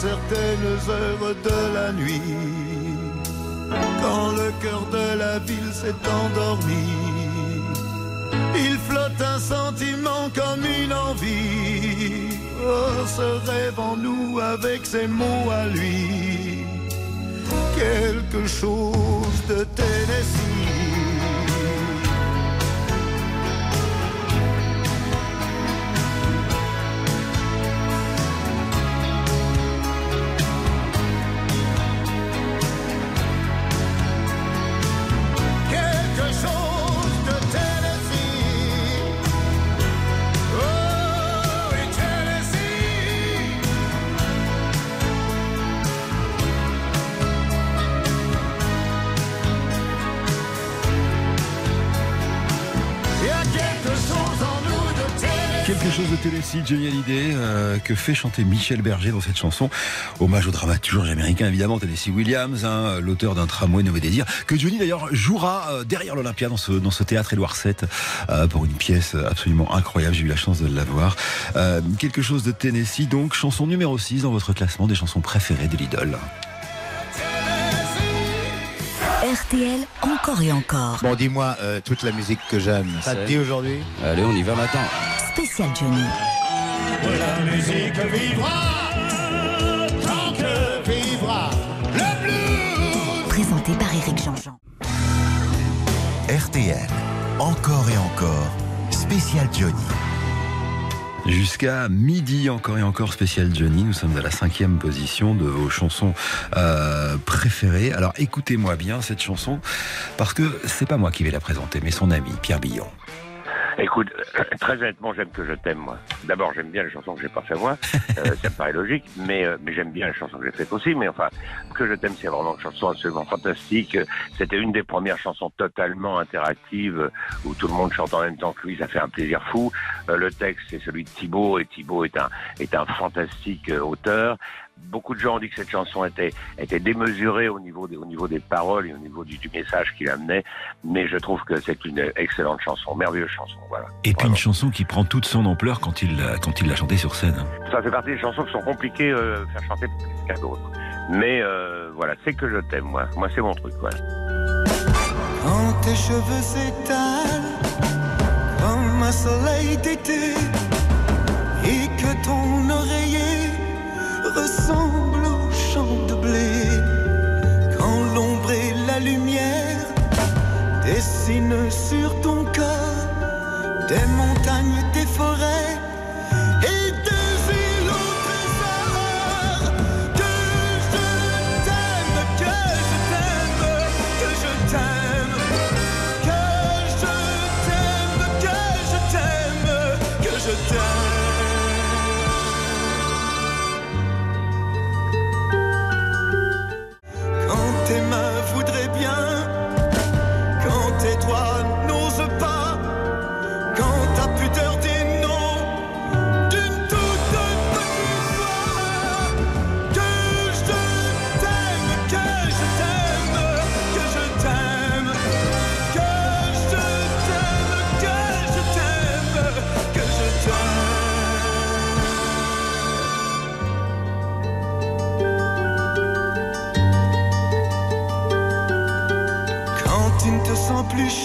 Certaines heures de la nuit, quand le cœur de la ville s'est endormi, il flotte un sentiment comme une envie. Oh, ce rêve en nous avec ses mots à lui, quelque chose de Tennessee. Tennessee, Johnny Hallyday, euh, que fait chanter Michel Berger dans cette chanson? Hommage au dramaturge américain, évidemment, Tennessee Williams, hein, l'auteur d'un tramway Nouveau Désir, que Johnny d'ailleurs jouera euh, derrière l'Olympia dans ce, dans ce théâtre Édouard VII euh, pour une pièce absolument incroyable. J'ai eu la chance de la voir. Euh, quelque chose de Tennessee, donc chanson numéro 6 dans votre classement des chansons préférées de l'idole. RTL, encore et encore. Bon, dis-moi, euh, toute la musique que j'aime, ça te dit aujourd'hui? Allez, on y va maintenant. Spécial Johnny. La musique vivra, tant que vivra le blues. Présenté par Eric Jean-Jean. RTL, encore et encore, spécial Johnny. Jusqu'à midi, encore et encore spécial Johnny. Nous sommes à la cinquième position de vos chansons euh, préférées. Alors écoutez-moi bien cette chanson, parce que c'est pas moi qui vais la présenter, mais son ami Pierre Billon. Écoute, euh, très honnêtement, j'aime que je t'aime, moi. D'abord, j'aime bien les chansons que j'ai pas fait moi, euh, ça me paraît logique, mais, euh, mais j'aime bien les chansons que j'ai faites aussi, mais enfin, que je t'aime, c'est vraiment une chanson absolument fantastique. C'était une des premières chansons totalement interactives, euh, où tout le monde chante en même temps que lui, ça fait un plaisir fou. Euh, le texte, c'est celui de Thibaut, et Thibaut est un, est un fantastique auteur. Beaucoup de gens ont dit que cette chanson était, était démesurée au niveau, des, au niveau des paroles et au niveau du, du message qu'il amenait, mais je trouve que c'est une excellente chanson, merveilleuse chanson, voilà. Et puis une chanson qui prend toute son ampleur quand il l'a quand il l'a chantée sur scène. Ça fait partie des chansons qui sont compliquées euh, à faire chanter pour quelqu'un d'autre. Mais euh, voilà, c'est que je t'aime, moi. Moi, c'est mon truc, ouais. Quand tes cheveux s'étalent comme un soleil d'été et que ton oreiller ressemble au champ de blé. Quand l'ombre et la lumière dessinent sur ton corps des montagnes, des forêts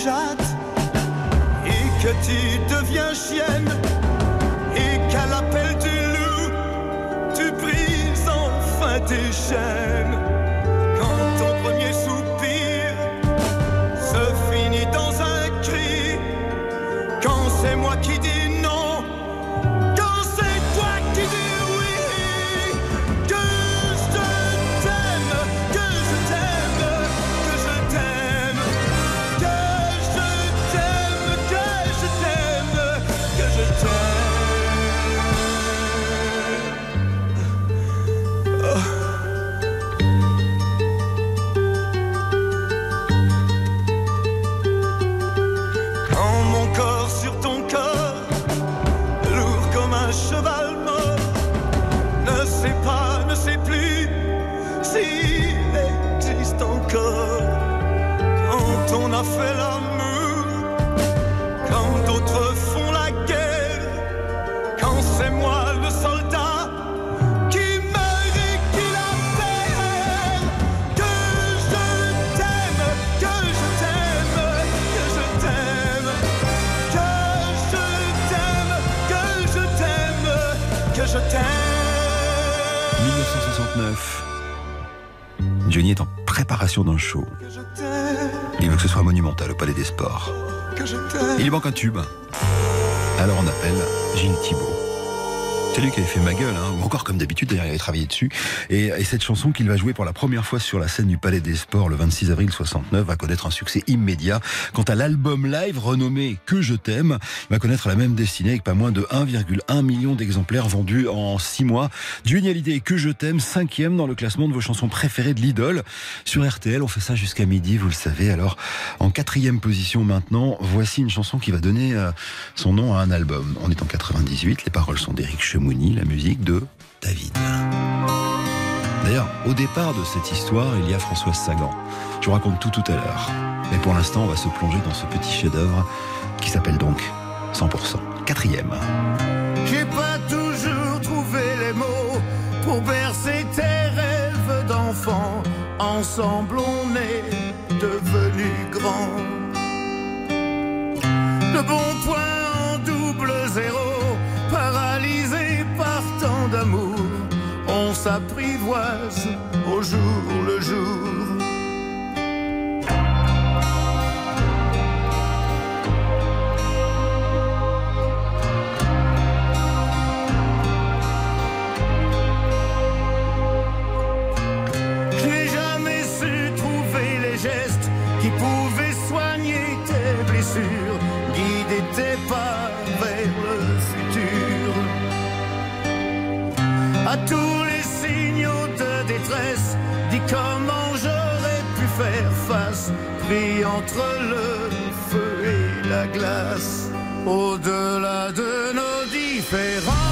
et que tu deviens chienne et qu'à l'appel du loup, tu brises enfin tes chaînes. Tube. Alors on appelle Gilles Thibault. C'est lui qui avait fait ma gueule, hein, ou encore comme d'habitude, d'ailleurs, il avait travaillé dessus. Et, et cette chanson qu'il va jouer pour la première fois sur la scène du Palais des Sports le 26 avril 69 va connaître un succès immédiat. Quant à l'album live renommé Que je t'aime, va connaître la même destinée avec pas moins de 1,1 million d'exemplaires vendus en 6 mois. Johnny Hallyday Que je t'aime, cinquième dans le classement de vos chansons préférées de l'idole. Sur RTL, on fait ça jusqu'à midi, vous le savez. Alors, en quatrième position maintenant, voici une chanson qui va donner euh, son nom à un album. On est en 98, les paroles sont d'Éric La musique de David. D'ailleurs, au départ de cette histoire, il y a Françoise Sagan. Je vous raconte tout tout à l'heure. Mais pour l'instant, on va se plonger dans ce petit chef-d'œuvre qui s'appelle donc 100%. Quatrième. J'ai pas toujours trouvé les mots pour bercer tes rêves d'enfant. Ensemble, on est devenus grands. Le bon point en double zéro, d'amour. On s'apprivoise au jour le jour. Pris entre le feu et la glace, au-delà de nos différences.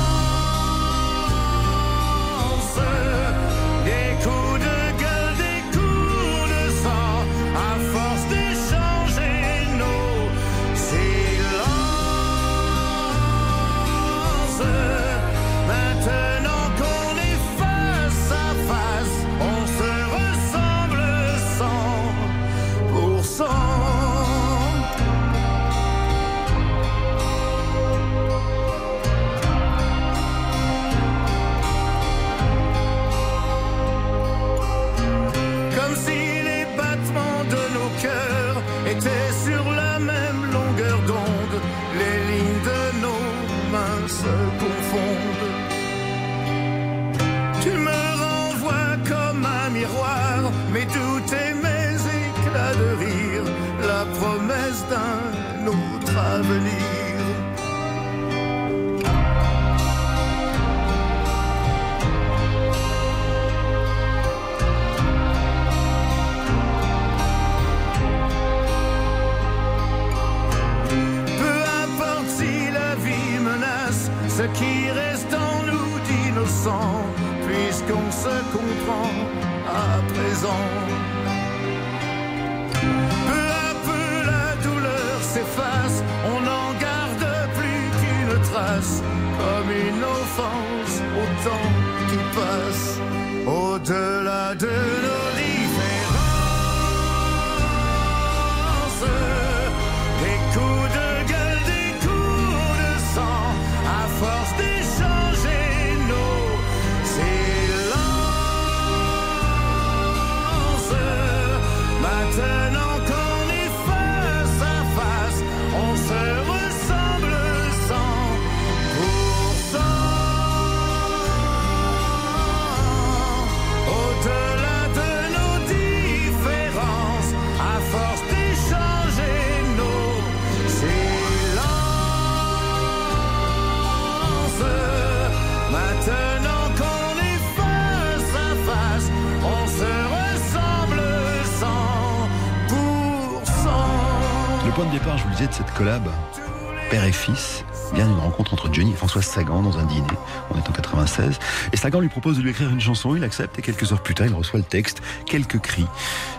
Peu à peu la douleur s'efface, on n'en garde plus qu'une trace, comme une offense au temps qui passe, au-delà de de cette collab, père et fils, vient d'une rencontre entre Johnny et François Sagan dans un dîner. On est en 96. Et Sagan lui propose de lui écrire une chanson, il accepte et quelques heures plus tard, il reçoit le texte, quelques cris.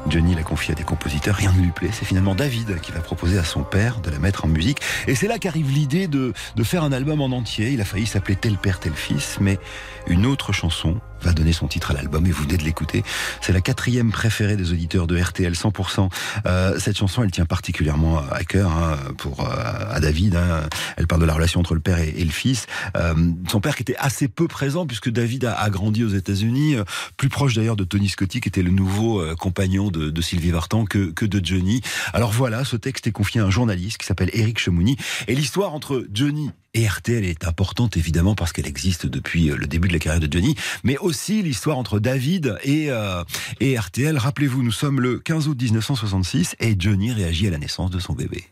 Johnny l'a confié à des compositeurs, rien ne lui plaît. C'est finalement David qui va proposer à son père de la mettre en musique. Et c'est là qu'arrive l'idée de faire un album en entier. Il a failli s'appeler Tel père, tel fils, mais une autre chanson va donner son titre à l'album et vous venez de l'écouter. C'est la quatrième préférée des auditeurs de RTL 100%. Euh, cette chanson, elle tient particulièrement à cœur hein, pour euh, à David. hein. Elle parle de la relation entre le père et, le fils. Euh, son père qui était assez peu présent puisque David a, a grandi aux États-Unis, euh, plus proche d'ailleurs de Tony Scotti qui était le nouveau euh, compagnon de, de Sylvie Vartan que, que de Johnny. Alors voilà, ce texte est confié à un journaliste qui s'appelle Éric Chemouni et l'histoire entre Johnny et RTL est importante évidemment parce qu'elle existe depuis euh, le début de la carrière de Johnny, mais aussi l'histoire entre David et, euh, et RTL. Rappelez-vous, nous sommes le 15 août 1966 et Johnny réagit à la naissance de son bébé.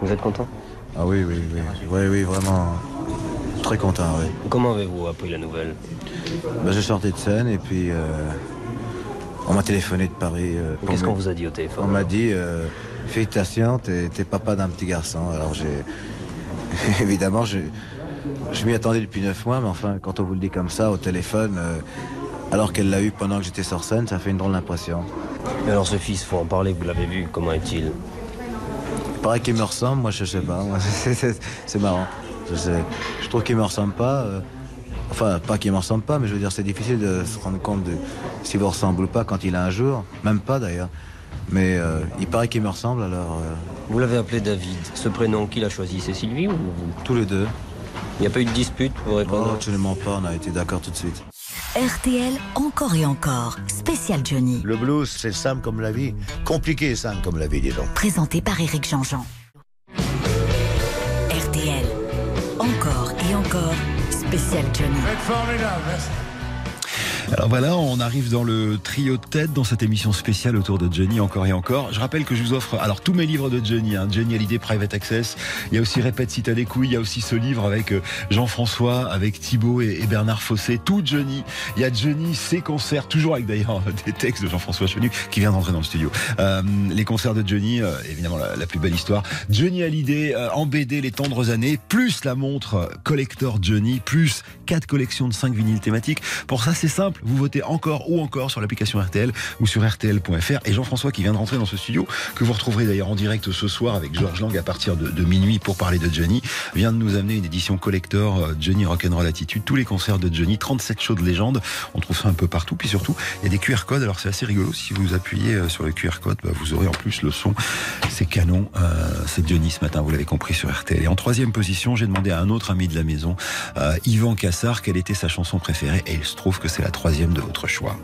Vous êtes content? Ah oui, oui, oui, oui, oui, vraiment très content, oui. Comment avez-vous appris la nouvelle? Ben, je sortais de scène et puis euh, on m'a téléphoné de Paris. euh, Qu'est-ce qu'on vous a dit au téléphone? On m'a dit euh, félicitations, t'es papa d'un petit garçon. Alors j'ai évidemment je, je m'y attendais depuis neuf mois, mais enfin quand on vous le dit comme ça au téléphone, euh, alors qu'elle l'a eu pendant que j'étais sur scène, ça fait une drôle d'impression. Et alors ce fils, faut en parler, vous l'avez vu, comment est-il? Il paraît qu'il me ressemble, moi je sais pas. C'est- marrant. Je, sais- je trouve qu'il me ressemble pas. euh, enfin, pas qu'il me ressemble pas, mais je veux dire, c'est difficile de se rendre compte de s'il vous ressemble ou pas quand il a un jour. Même pas d'ailleurs. Mais euh, il paraît qu'il me ressemble alors. euh, Vous l'avez appelé David. Ce prénom, qui l'a choisi C'est Sylvie ou vous tous les deux. Il n'y a pas eu de dispute pour Non, répondre absolument pas. On a été d'accord tout de suite. RTL encore et encore. Spécial Johnny. Le blues, c'est simple comme la vie. Compliqué et simple comme la vie, dis donc. Présenté par Éric Jean-Jean. RTL. Encore et encore. Spécial Johnny. Formidable, merci. Alors voilà, on arrive dans le trio de tête dans cette émission spéciale autour de Johnny encore et encore. Je rappelle que je vous offre alors tous mes livres de Johnny, hein, Johnny Hallyday Private Access. Il y a aussi Répète si t'as des couilles. Il y a aussi ce livre avec euh, Jean-François, avec Thibaut et, Bernard Fossé. Tout Johnny. Il y a Johnny, ses concerts, toujours avec d'ailleurs des textes de Jean-François Chenu qui vient d'entrer dans le studio. Euh, les concerts de Johnny, euh, évidemment la, plus belle histoire. Johnny Hallyday euh, en BD les tendres années, plus la montre collector Johnny, plus quatre collections de 5 vinyles thématiques. Pour ça, c'est simple. Vous votez encore ou encore sur l'application RTL ou sur RTL.fr. Et Jean-François qui vient de rentrer dans ce studio, que vous retrouverez d'ailleurs en direct ce soir avec Georges Lang à partir de, minuit pour parler de Johnny, vient de nous amener une édition collector euh, Johnny Rock'n'Roll Attitude. Tous les concerts de Johnny, 37 shows de légende. On trouve ça un peu partout. Puis surtout, il y a des QR codes. Alors c'est assez rigolo. Si vous appuyez euh, sur le QR code, bah, vous aurez en plus le son. C'est canon. Euh, c'est Johnny ce matin, vous l'avez compris sur RTL. Et en troisième position, j'ai demandé à un autre ami de la maison, euh, Yvan Cassard, quelle était sa chanson préférée? Et il se trouve que c'est la troisième de votre choix.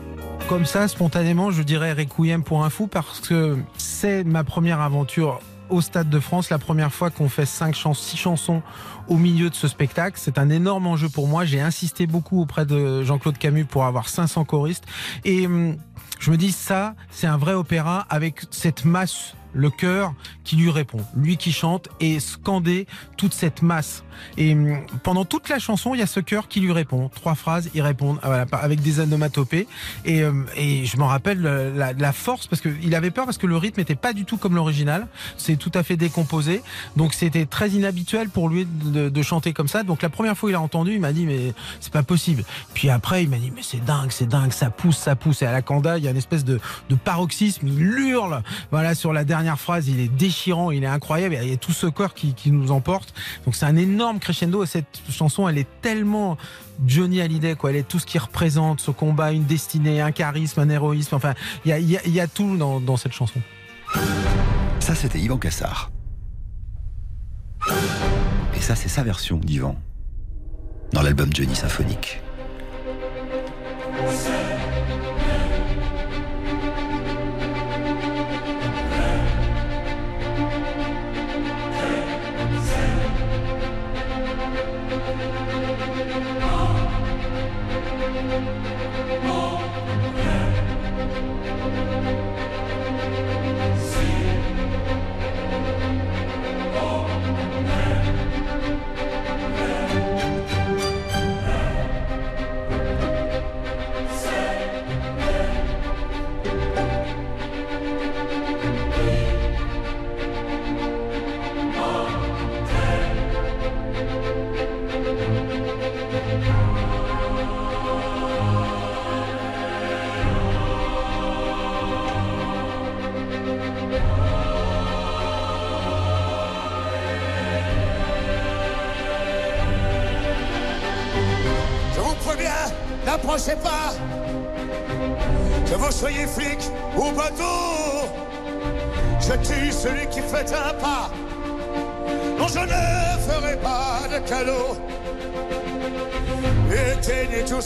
Comme ça, spontanément, je dirais Requiem pour un fou parce que c'est ma première aventure au Stade de France, la première fois qu'on fait cinq chansons, six chansons au milieu de ce spectacle. C'est un énorme enjeu pour moi. J'ai insisté beaucoup auprès de Jean-Claude Camus pour avoir 500 choristes. Et hum, je me dis, ça, c'est un vrai opéra avec cette masse le chœur qui lui répond, lui qui chante et scander toute cette masse. Et hum, pendant toute la chanson, il y a ce chœur qui lui répond. Trois phrases, il répond voilà, avec des onomatopées. Et, hum, je m'en rappelle euh, la, force parce qu'il avait peur parce que le rythme était pas du tout comme l'original. C'est tout à fait décomposé. Donc c'était très inhabituel pour lui de, chanter comme ça. Donc la première fois qu'il a entendu, il m'a dit mais c'est pas possible. Puis après, il m'a dit mais c'est dingue, c'est dingue, ça pousse, ça pousse. Et à la Kanda, il y a une espèce de, de paroxysme. Il hurle. Voilà sur la dernière phrase, il est déchirant, il est incroyable. Il y a tout ce corps qui, qui nous emporte. Donc c'est un énorme crescendo. Et cette chanson, elle est tellement Johnny Hallyday, quoi. Elle est tout ce qu'il représente, ce combat, une destinée, un charisme, un héroïsme. Enfin, il y a tout dans, dans cette chanson. Ça, c'était Yvan Cassard. Et ça, c'est sa version d'Yvan. Dans l'album Johnny Symphonique.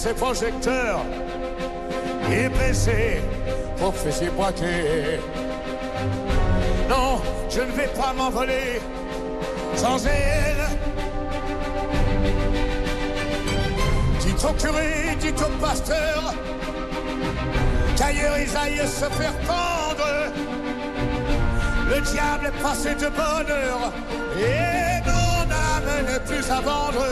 Ces projecteurs et baissez vos fessiers braqués. Non, je ne vais pas m'envoler sans elle. Dites au curé, dites au pasteur, qu'ailleurs ils aillent se faire pendre. Le diable est passé de bonne heure et mon âme n'est plus à vendre.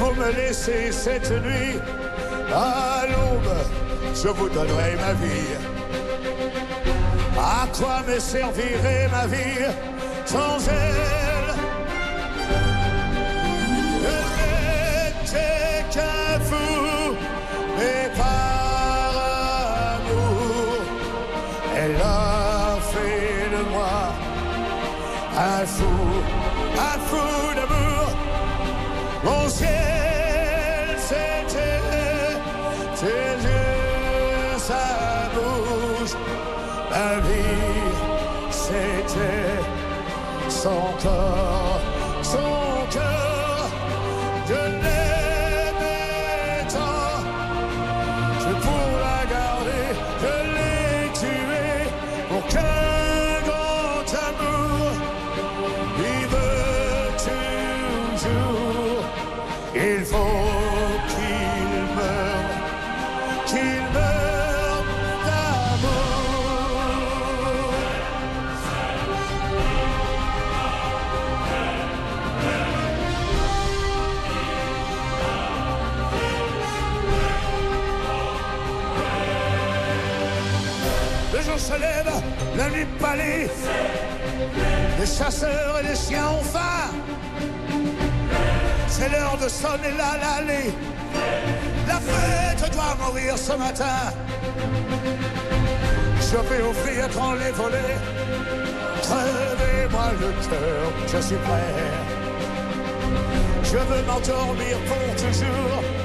Vous me laissez cette nuit à l'aube, je vous donnerai ma vie. À quoi me servirait ma vie sans elle? Son Les chasseurs et les chiens ont faim. C'est l'heure de sonner la l'allée. La fête doit mourir ce matin. Je vais offrir dans les volets. Crevez-moi le cœur, je suis prêt. Je veux m'endormir pour toujours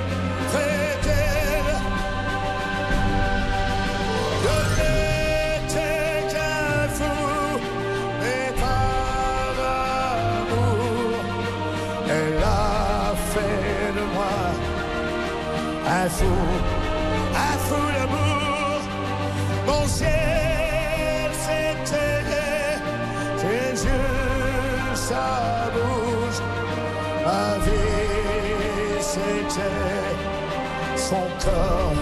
un fou, un fou d'amour. Mon ciel s'éteignait, tes yeux, sa bouche, ma vie c'était son corps,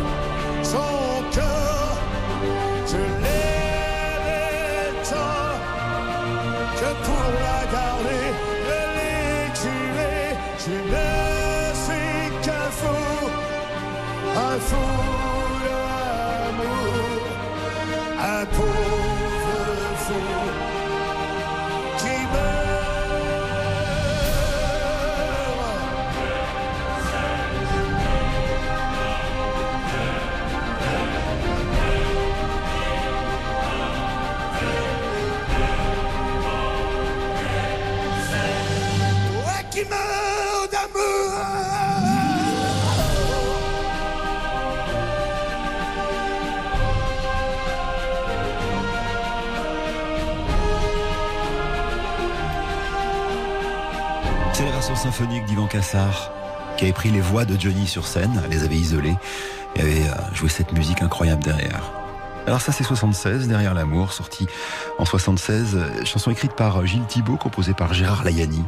un fou d'amour, un pauvre fou symphonique d'Ivan Cassar qui avait pris les voix de Johnny sur scène, les avait isolées et avait euh, joué cette musique incroyable derrière. Alors ça c'est 76, Derrière l'amour, sorti en 76, euh, chanson écrite par euh, Gilles Thibault, composée par Gérard Layani.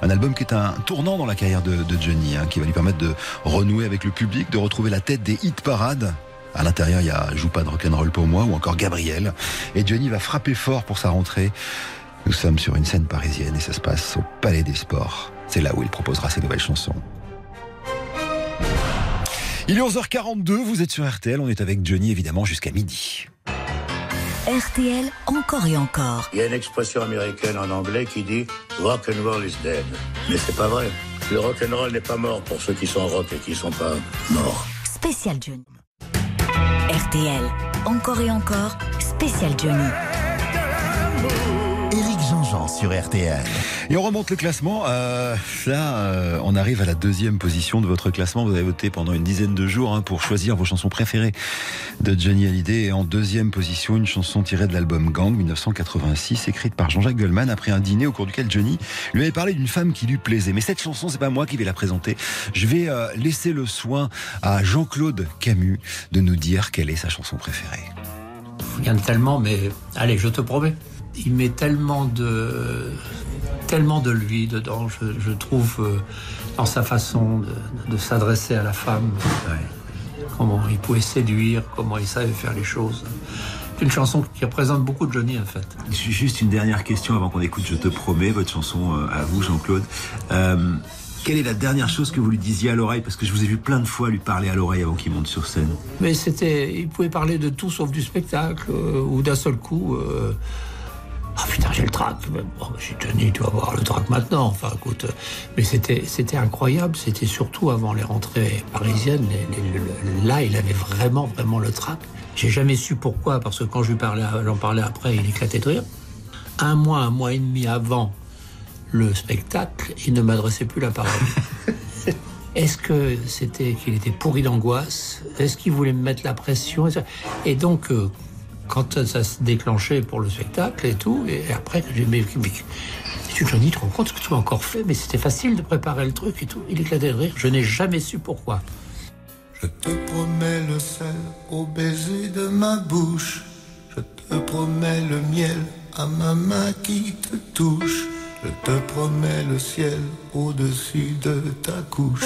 Un album qui est un tournant dans la carrière de, Johnny, hein, qui va lui permettre de renouer avec le public, de retrouver la tête des hit parades. À l'intérieur, il y a Joue pas de rock'n'roll pour moi ou encore Gabriel. Et Johnny va frapper fort pour sa rentrée. Nous sommes sur une scène parisienne et ça se passe au Palais des Sports. C'est là où il proposera ses nouvelles chansons. Il est 11h42, vous êtes sur RTL, on est avec Johnny évidemment jusqu'à midi. RTL encore et encore. Il y a une expression américaine en anglais qui dit rock and roll is dead. Mais c'est pas vrai. Le rock and roll n'est pas mort pour ceux qui sont rock et qui sont pas morts. Spécial Johnny. RTL encore et encore. Spécial Johnny. Éric Jean-Jean sur RTL. Et on remonte le classement. Euh, là, euh, on arrive à la deuxième position de votre classement. Vous avez voté pendant une dizaine de jours hein, pour choisir vos chansons préférées de Johnny Hallyday. Et en deuxième position, une chanson tirée de l'album Gang 1986, écrite par Jean-Jacques Goldman après un dîner au cours duquel Johnny lui avait parlé d'une femme qui lui plaisait. Mais cette chanson, c'est pas moi qui vais la présenter. Je vais euh, laisser le soin à Jean-Claude Camus de nous dire quelle est sa chanson préférée. Il y en a tellement, mais allez, je te promets. Il met tellement de, tellement de lui dedans, je, je trouve, euh, dans sa façon de, de s'adresser à la femme. Comment il pouvait séduire, comment il savait faire les choses. C'est une chanson qui représente beaucoup de Johnny, en fait. Juste une dernière question avant qu'on écoute Je te promets, votre chanson euh, à vous, Jean-Claude. Euh, quelle est la dernière chose que vous lui disiez à l'oreille? Parce que je vous ai vu plein de fois lui parler à l'oreille avant qu'il monte sur scène. Mais c'était, il pouvait parler de tout sauf du spectacle, euh, ou d'un seul coup. euh, ah putain, j'ai le trac. Mais Bon, j'ai Johnny, tu vas voir le trac maintenant. Enfin, écoute, euh, mais c'était, c'était incroyable. C'était surtout avant les rentrées parisiennes. les- les- le- là, il avait vraiment, vraiment le trac. J'ai jamais su pourquoi, parce que quand je lui parlais, j'en parlais après, il éclatait de rire. Un mois, un mois et demi avant le spectacle, il ne m'adressait plus la parole. Est-ce que c'était qu'il était pourri d'angoisse? Est-ce qu'il voulait me mettre la pression? Et donc, euh, quand ça se déclenchait pour le spectacle et tout, et après, j'ai tu Johnny, tu te rends compte que tu as encore fait Mais c'était facile de préparer le truc et tout. Il éclatait de rire. Je n'ai jamais su pourquoi. Je te promets le sel au baiser de ma bouche. Je te promets le miel à ma main qui te touche. Je te promets le ciel au-dessus de ta couche.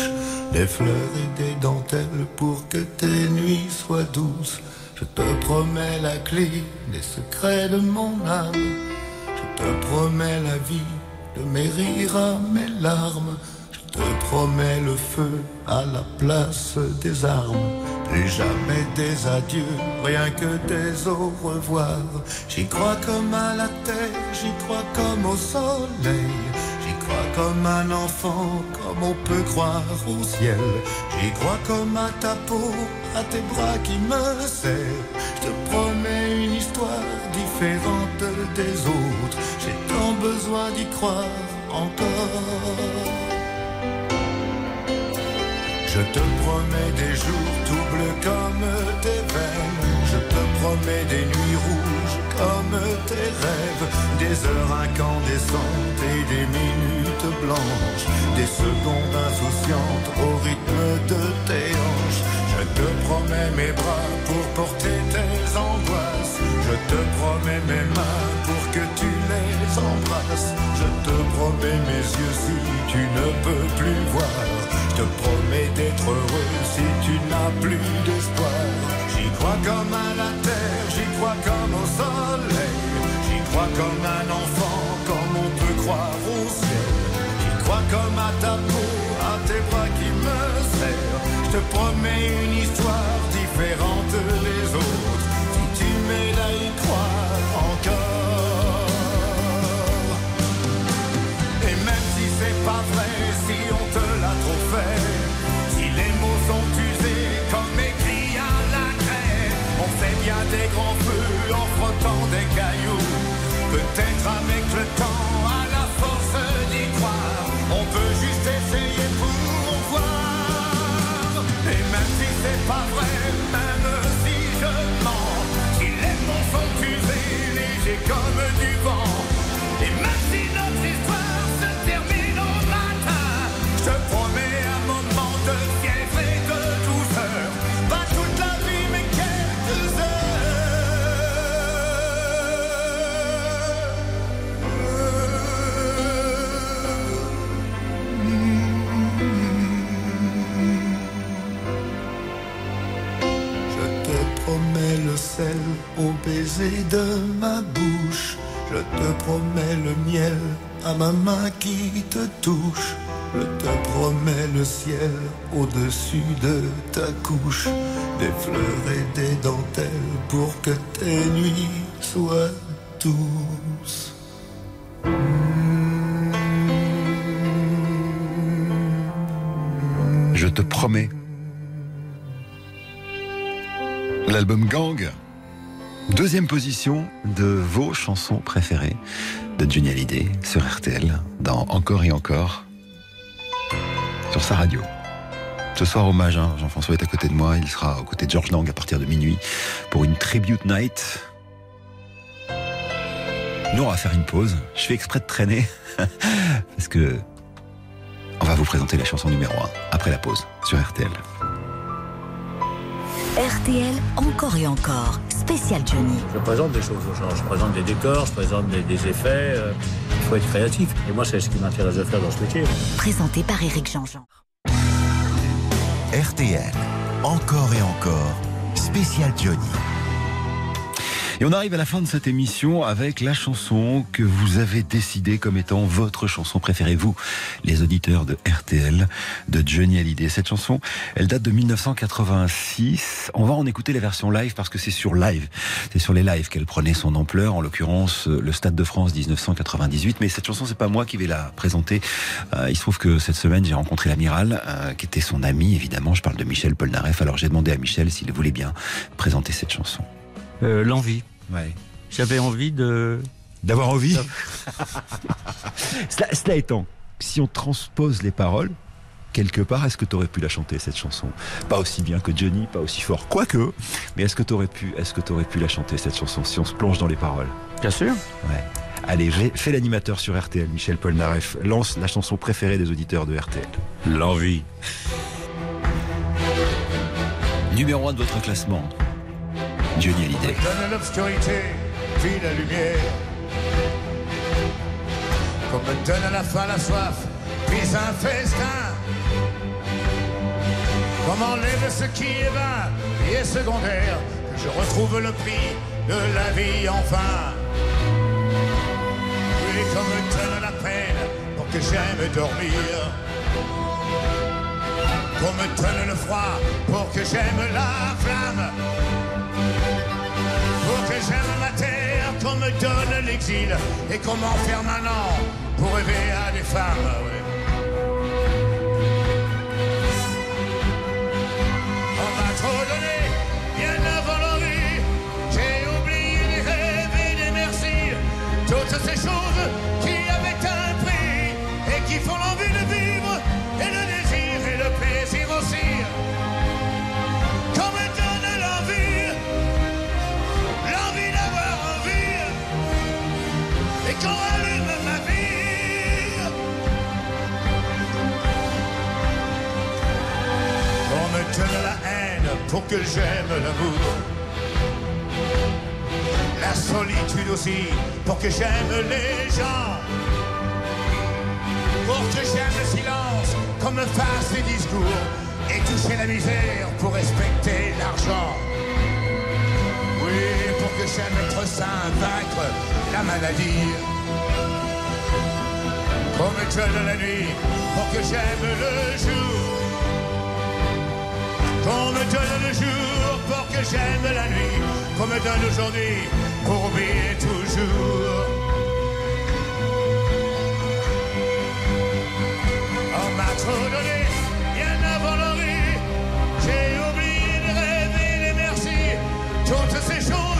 Des fleurs et des dentelles pour que tes nuits soient douces. Je te promets la clé des secrets de mon âme. Je te promets la vie de mes rires à mes larmes. Je te promets le feu à la place des armes. Plus jamais des adieux, rien que des au revoir. J'y crois comme à la terre, j'y crois comme au soleil. Crois comme un enfant, comme on peut croire au ciel. J'y crois comme à ta peau, à tes bras qui me serrent. Je te promets une histoire différente des autres. J'ai tant besoin d'y croire encore. Je te promets des jours tout bleus comme tes veines. Je te promets des nuits rouges comme tes rêves. Des heures incandescentes et des minutes blanches. Des secondes insouciantes au rythme de tes hanches. Je te promets mes bras pour porter tes angoisses. Je te promets mes mains pour que tu les embrasses. Je te promets mes yeux si tu ne peux plus voir. Je te promets d'être heureux si tu n'as plus d'espoir. J'y crois comme à la terre, j'y crois comme au soleil. Comme un enfant, comme on peut croire au ciel. J'y crois comme à ta peau, à tes bras qui me serrent. Je te promets une histoire différente comme du vent, et même si notre histoire se termine au matin, je te promets un moment de fièvre et de douceur, pas toute la vie mais quelques Je te promets le sel au baiser de ma. Je te promets le miel à ma main qui te touche. Je te promets le ciel au-dessus de ta couche. Des fleurs et des dentelles pour que tes nuits soient douces. Je te promets. L'album Gang. Deuxième position de vos chansons préférées de Johnny Hallyday sur RTL dans Encore et encore sur sa radio. Ce soir, hommage, hein, Jean-François est à côté de moi, il sera aux côtés de George Lang à partir de minuit pour une tribute night. Nous, on va faire une pause. Je fais exprès de traîner parce que on va vous présenter la chanson numéro 1 après la pause sur RTL. RTL encore et encore. Spécial Johnny. Je présente des choses aux gens, je présente des décors, je présente des, des effets. euh, il faut être créatif. Et moi, c'est ce qui m'intéresse de faire dans ce métier. Présenté par Éric Jean-Jean. RTL, encore et encore, spécial Johnny. Et on arrive à la fin de cette émission avec la chanson que vous avez décidée comme étant votre chanson préférée, vous, les auditeurs de RTL, de Johnny Hallyday. Cette chanson, elle date de 1986. On va en écouter la version live parce que c'est sur live. C'est sur les lives qu'elle prenait son ampleur, en l'occurrence le Stade de France 1998. Mais cette chanson, c'est pas moi qui vais la présenter. Euh, il se trouve que cette semaine, j'ai rencontré l'amiral, euh, qui était son ami, évidemment. Je parle de Michel Polnareff. Alors j'ai demandé à Michel s'il voulait bien présenter cette chanson. Euh, L'envie. Ouais. J'avais envie de. D'avoir envie cela, cela étant, si on transpose les paroles, quelque part, est-ce que tu aurais pu la chanter, cette chanson? Pas aussi bien que Johnny, pas aussi fort, quoique, mais est-ce que tu aurais, pu, est-ce que t'aurais pu la chanter, cette chanson, si on se plonge dans les paroles? Bien sûr. Ouais. Allez, fais- fais l'animateur sur RTL, Michel Polnareff. Lance la chanson préférée des auditeurs de RTL. L'envie. Numéro 1 de votre classement, Johnny Hallyday. Donne l'obscurité, puis la lumière. Comme me donne à la faim la soif, puis un festin. Comme enlève ce qui est vain et est secondaire, que je retrouve le prix de la vie enfin. Oui, comme me donne la peine pour que j'aime dormir. qu'on me donne le froid pour que j'aime la flamme. Pour que j'aime ma terre, qu'on me donne l'exil et qu'on m'enferme an pour rêver à des femmes. On m'a trop donné, bien avant l'envie. J'ai oublié les rêves et les merci. Toutes ces choses pour que j'aime l'amour. La solitude aussi pour que j'aime les gens. Pour que j'aime le silence qu'on me fasse des discours. Et toucher la misère pour respecter l'argent. Oui, pour que j'aime être sain, vaincre la maladie. Qu'on me donne la nuit pour que j'aime le jour. Qu'on me donne le jour pour que j'aime la nuit. Qu'on me donne aujourd'hui pour oublier toujours. On m'a trop donné bien avant l'envie. J'ai oublié les rêves et les merci. Toutes ces choses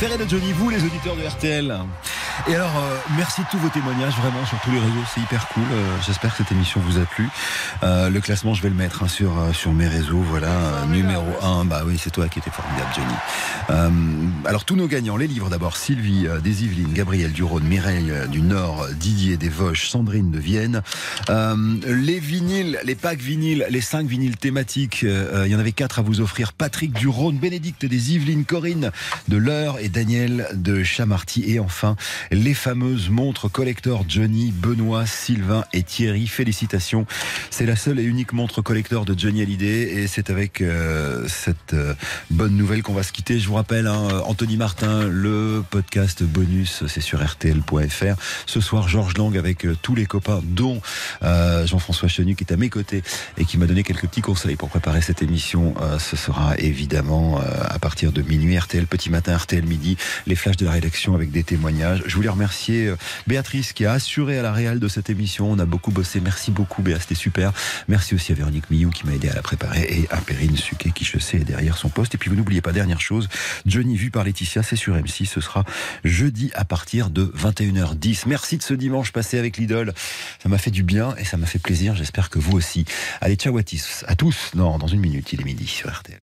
préférée de Johnny, vous les auditeurs de RTL. Et alors, euh, merci de tous vos témoignages, vraiment, sur tous les réseaux, c'est hyper cool. Euh, J'espère que cette émission vous a plu. Euh, le classement, je vais le mettre hein, sur, euh, sur mes réseaux. Voilà, euh, numéro 1, bah oui, c'est toi qui étais formidable, Johnny. Euh, alors, tous nos gagnants, les livres d'abord, Sylvie euh, des Yvelines, Gabriel du Rhône, Mireille euh, du Nord, Didier des Vosges, Sandrine de Vienne. Euh, les vinyles, les packs vinyles, les 5 vinyles thématiques, euh, il y en avait 4 à vous offrir. Patrick du Rhône, Bénédicte des Yvelines, Corinne de l'Eure et Daniel de Chamarty. Et enfin, les fameuses montres collector Johnny, Benoît, Sylvain et Thierry. Félicitations. C'est la seule et unique montre collector de Johnny Hallyday et c'est avec euh, cette euh, bonne nouvelle qu'on va se quitter. Je vous rappelle, hein, Anthony Martin, le podcast bonus, c'est sur rtl.fr. Ce soir, Georges Lang avec euh, tous les copains, dont euh, Jean-François Chenu qui est à mes côtés et qui m'a donné quelques petits conseils pour préparer cette émission. Euh, ce sera évidemment à partir de minuit, RTL Petit Matin, RTL Midi, les flashs de la rédaction avec des témoignages. Voulais remercier euh, Béatrice qui a assuré à la réal de cette émission. On a beaucoup bossé. Merci beaucoup, Béa, c'était super. Merci aussi à Véronique Millou qui m'a aidé à la préparer et à Perrine Suquet qui, je sais, est derrière son poste. Et puis, vous n'oubliez pas, dernière chose, Johnny vu par Laetitia, c'est sur M6. Ce sera jeudi à partir de 21h10. Merci de ce dimanche passé avec l'idole. Ça m'a fait du bien et ça m'a fait plaisir. J'espère que vous aussi. Allez, ciao à tous. Tous. Non, dans une minute, il est midi sur RTL.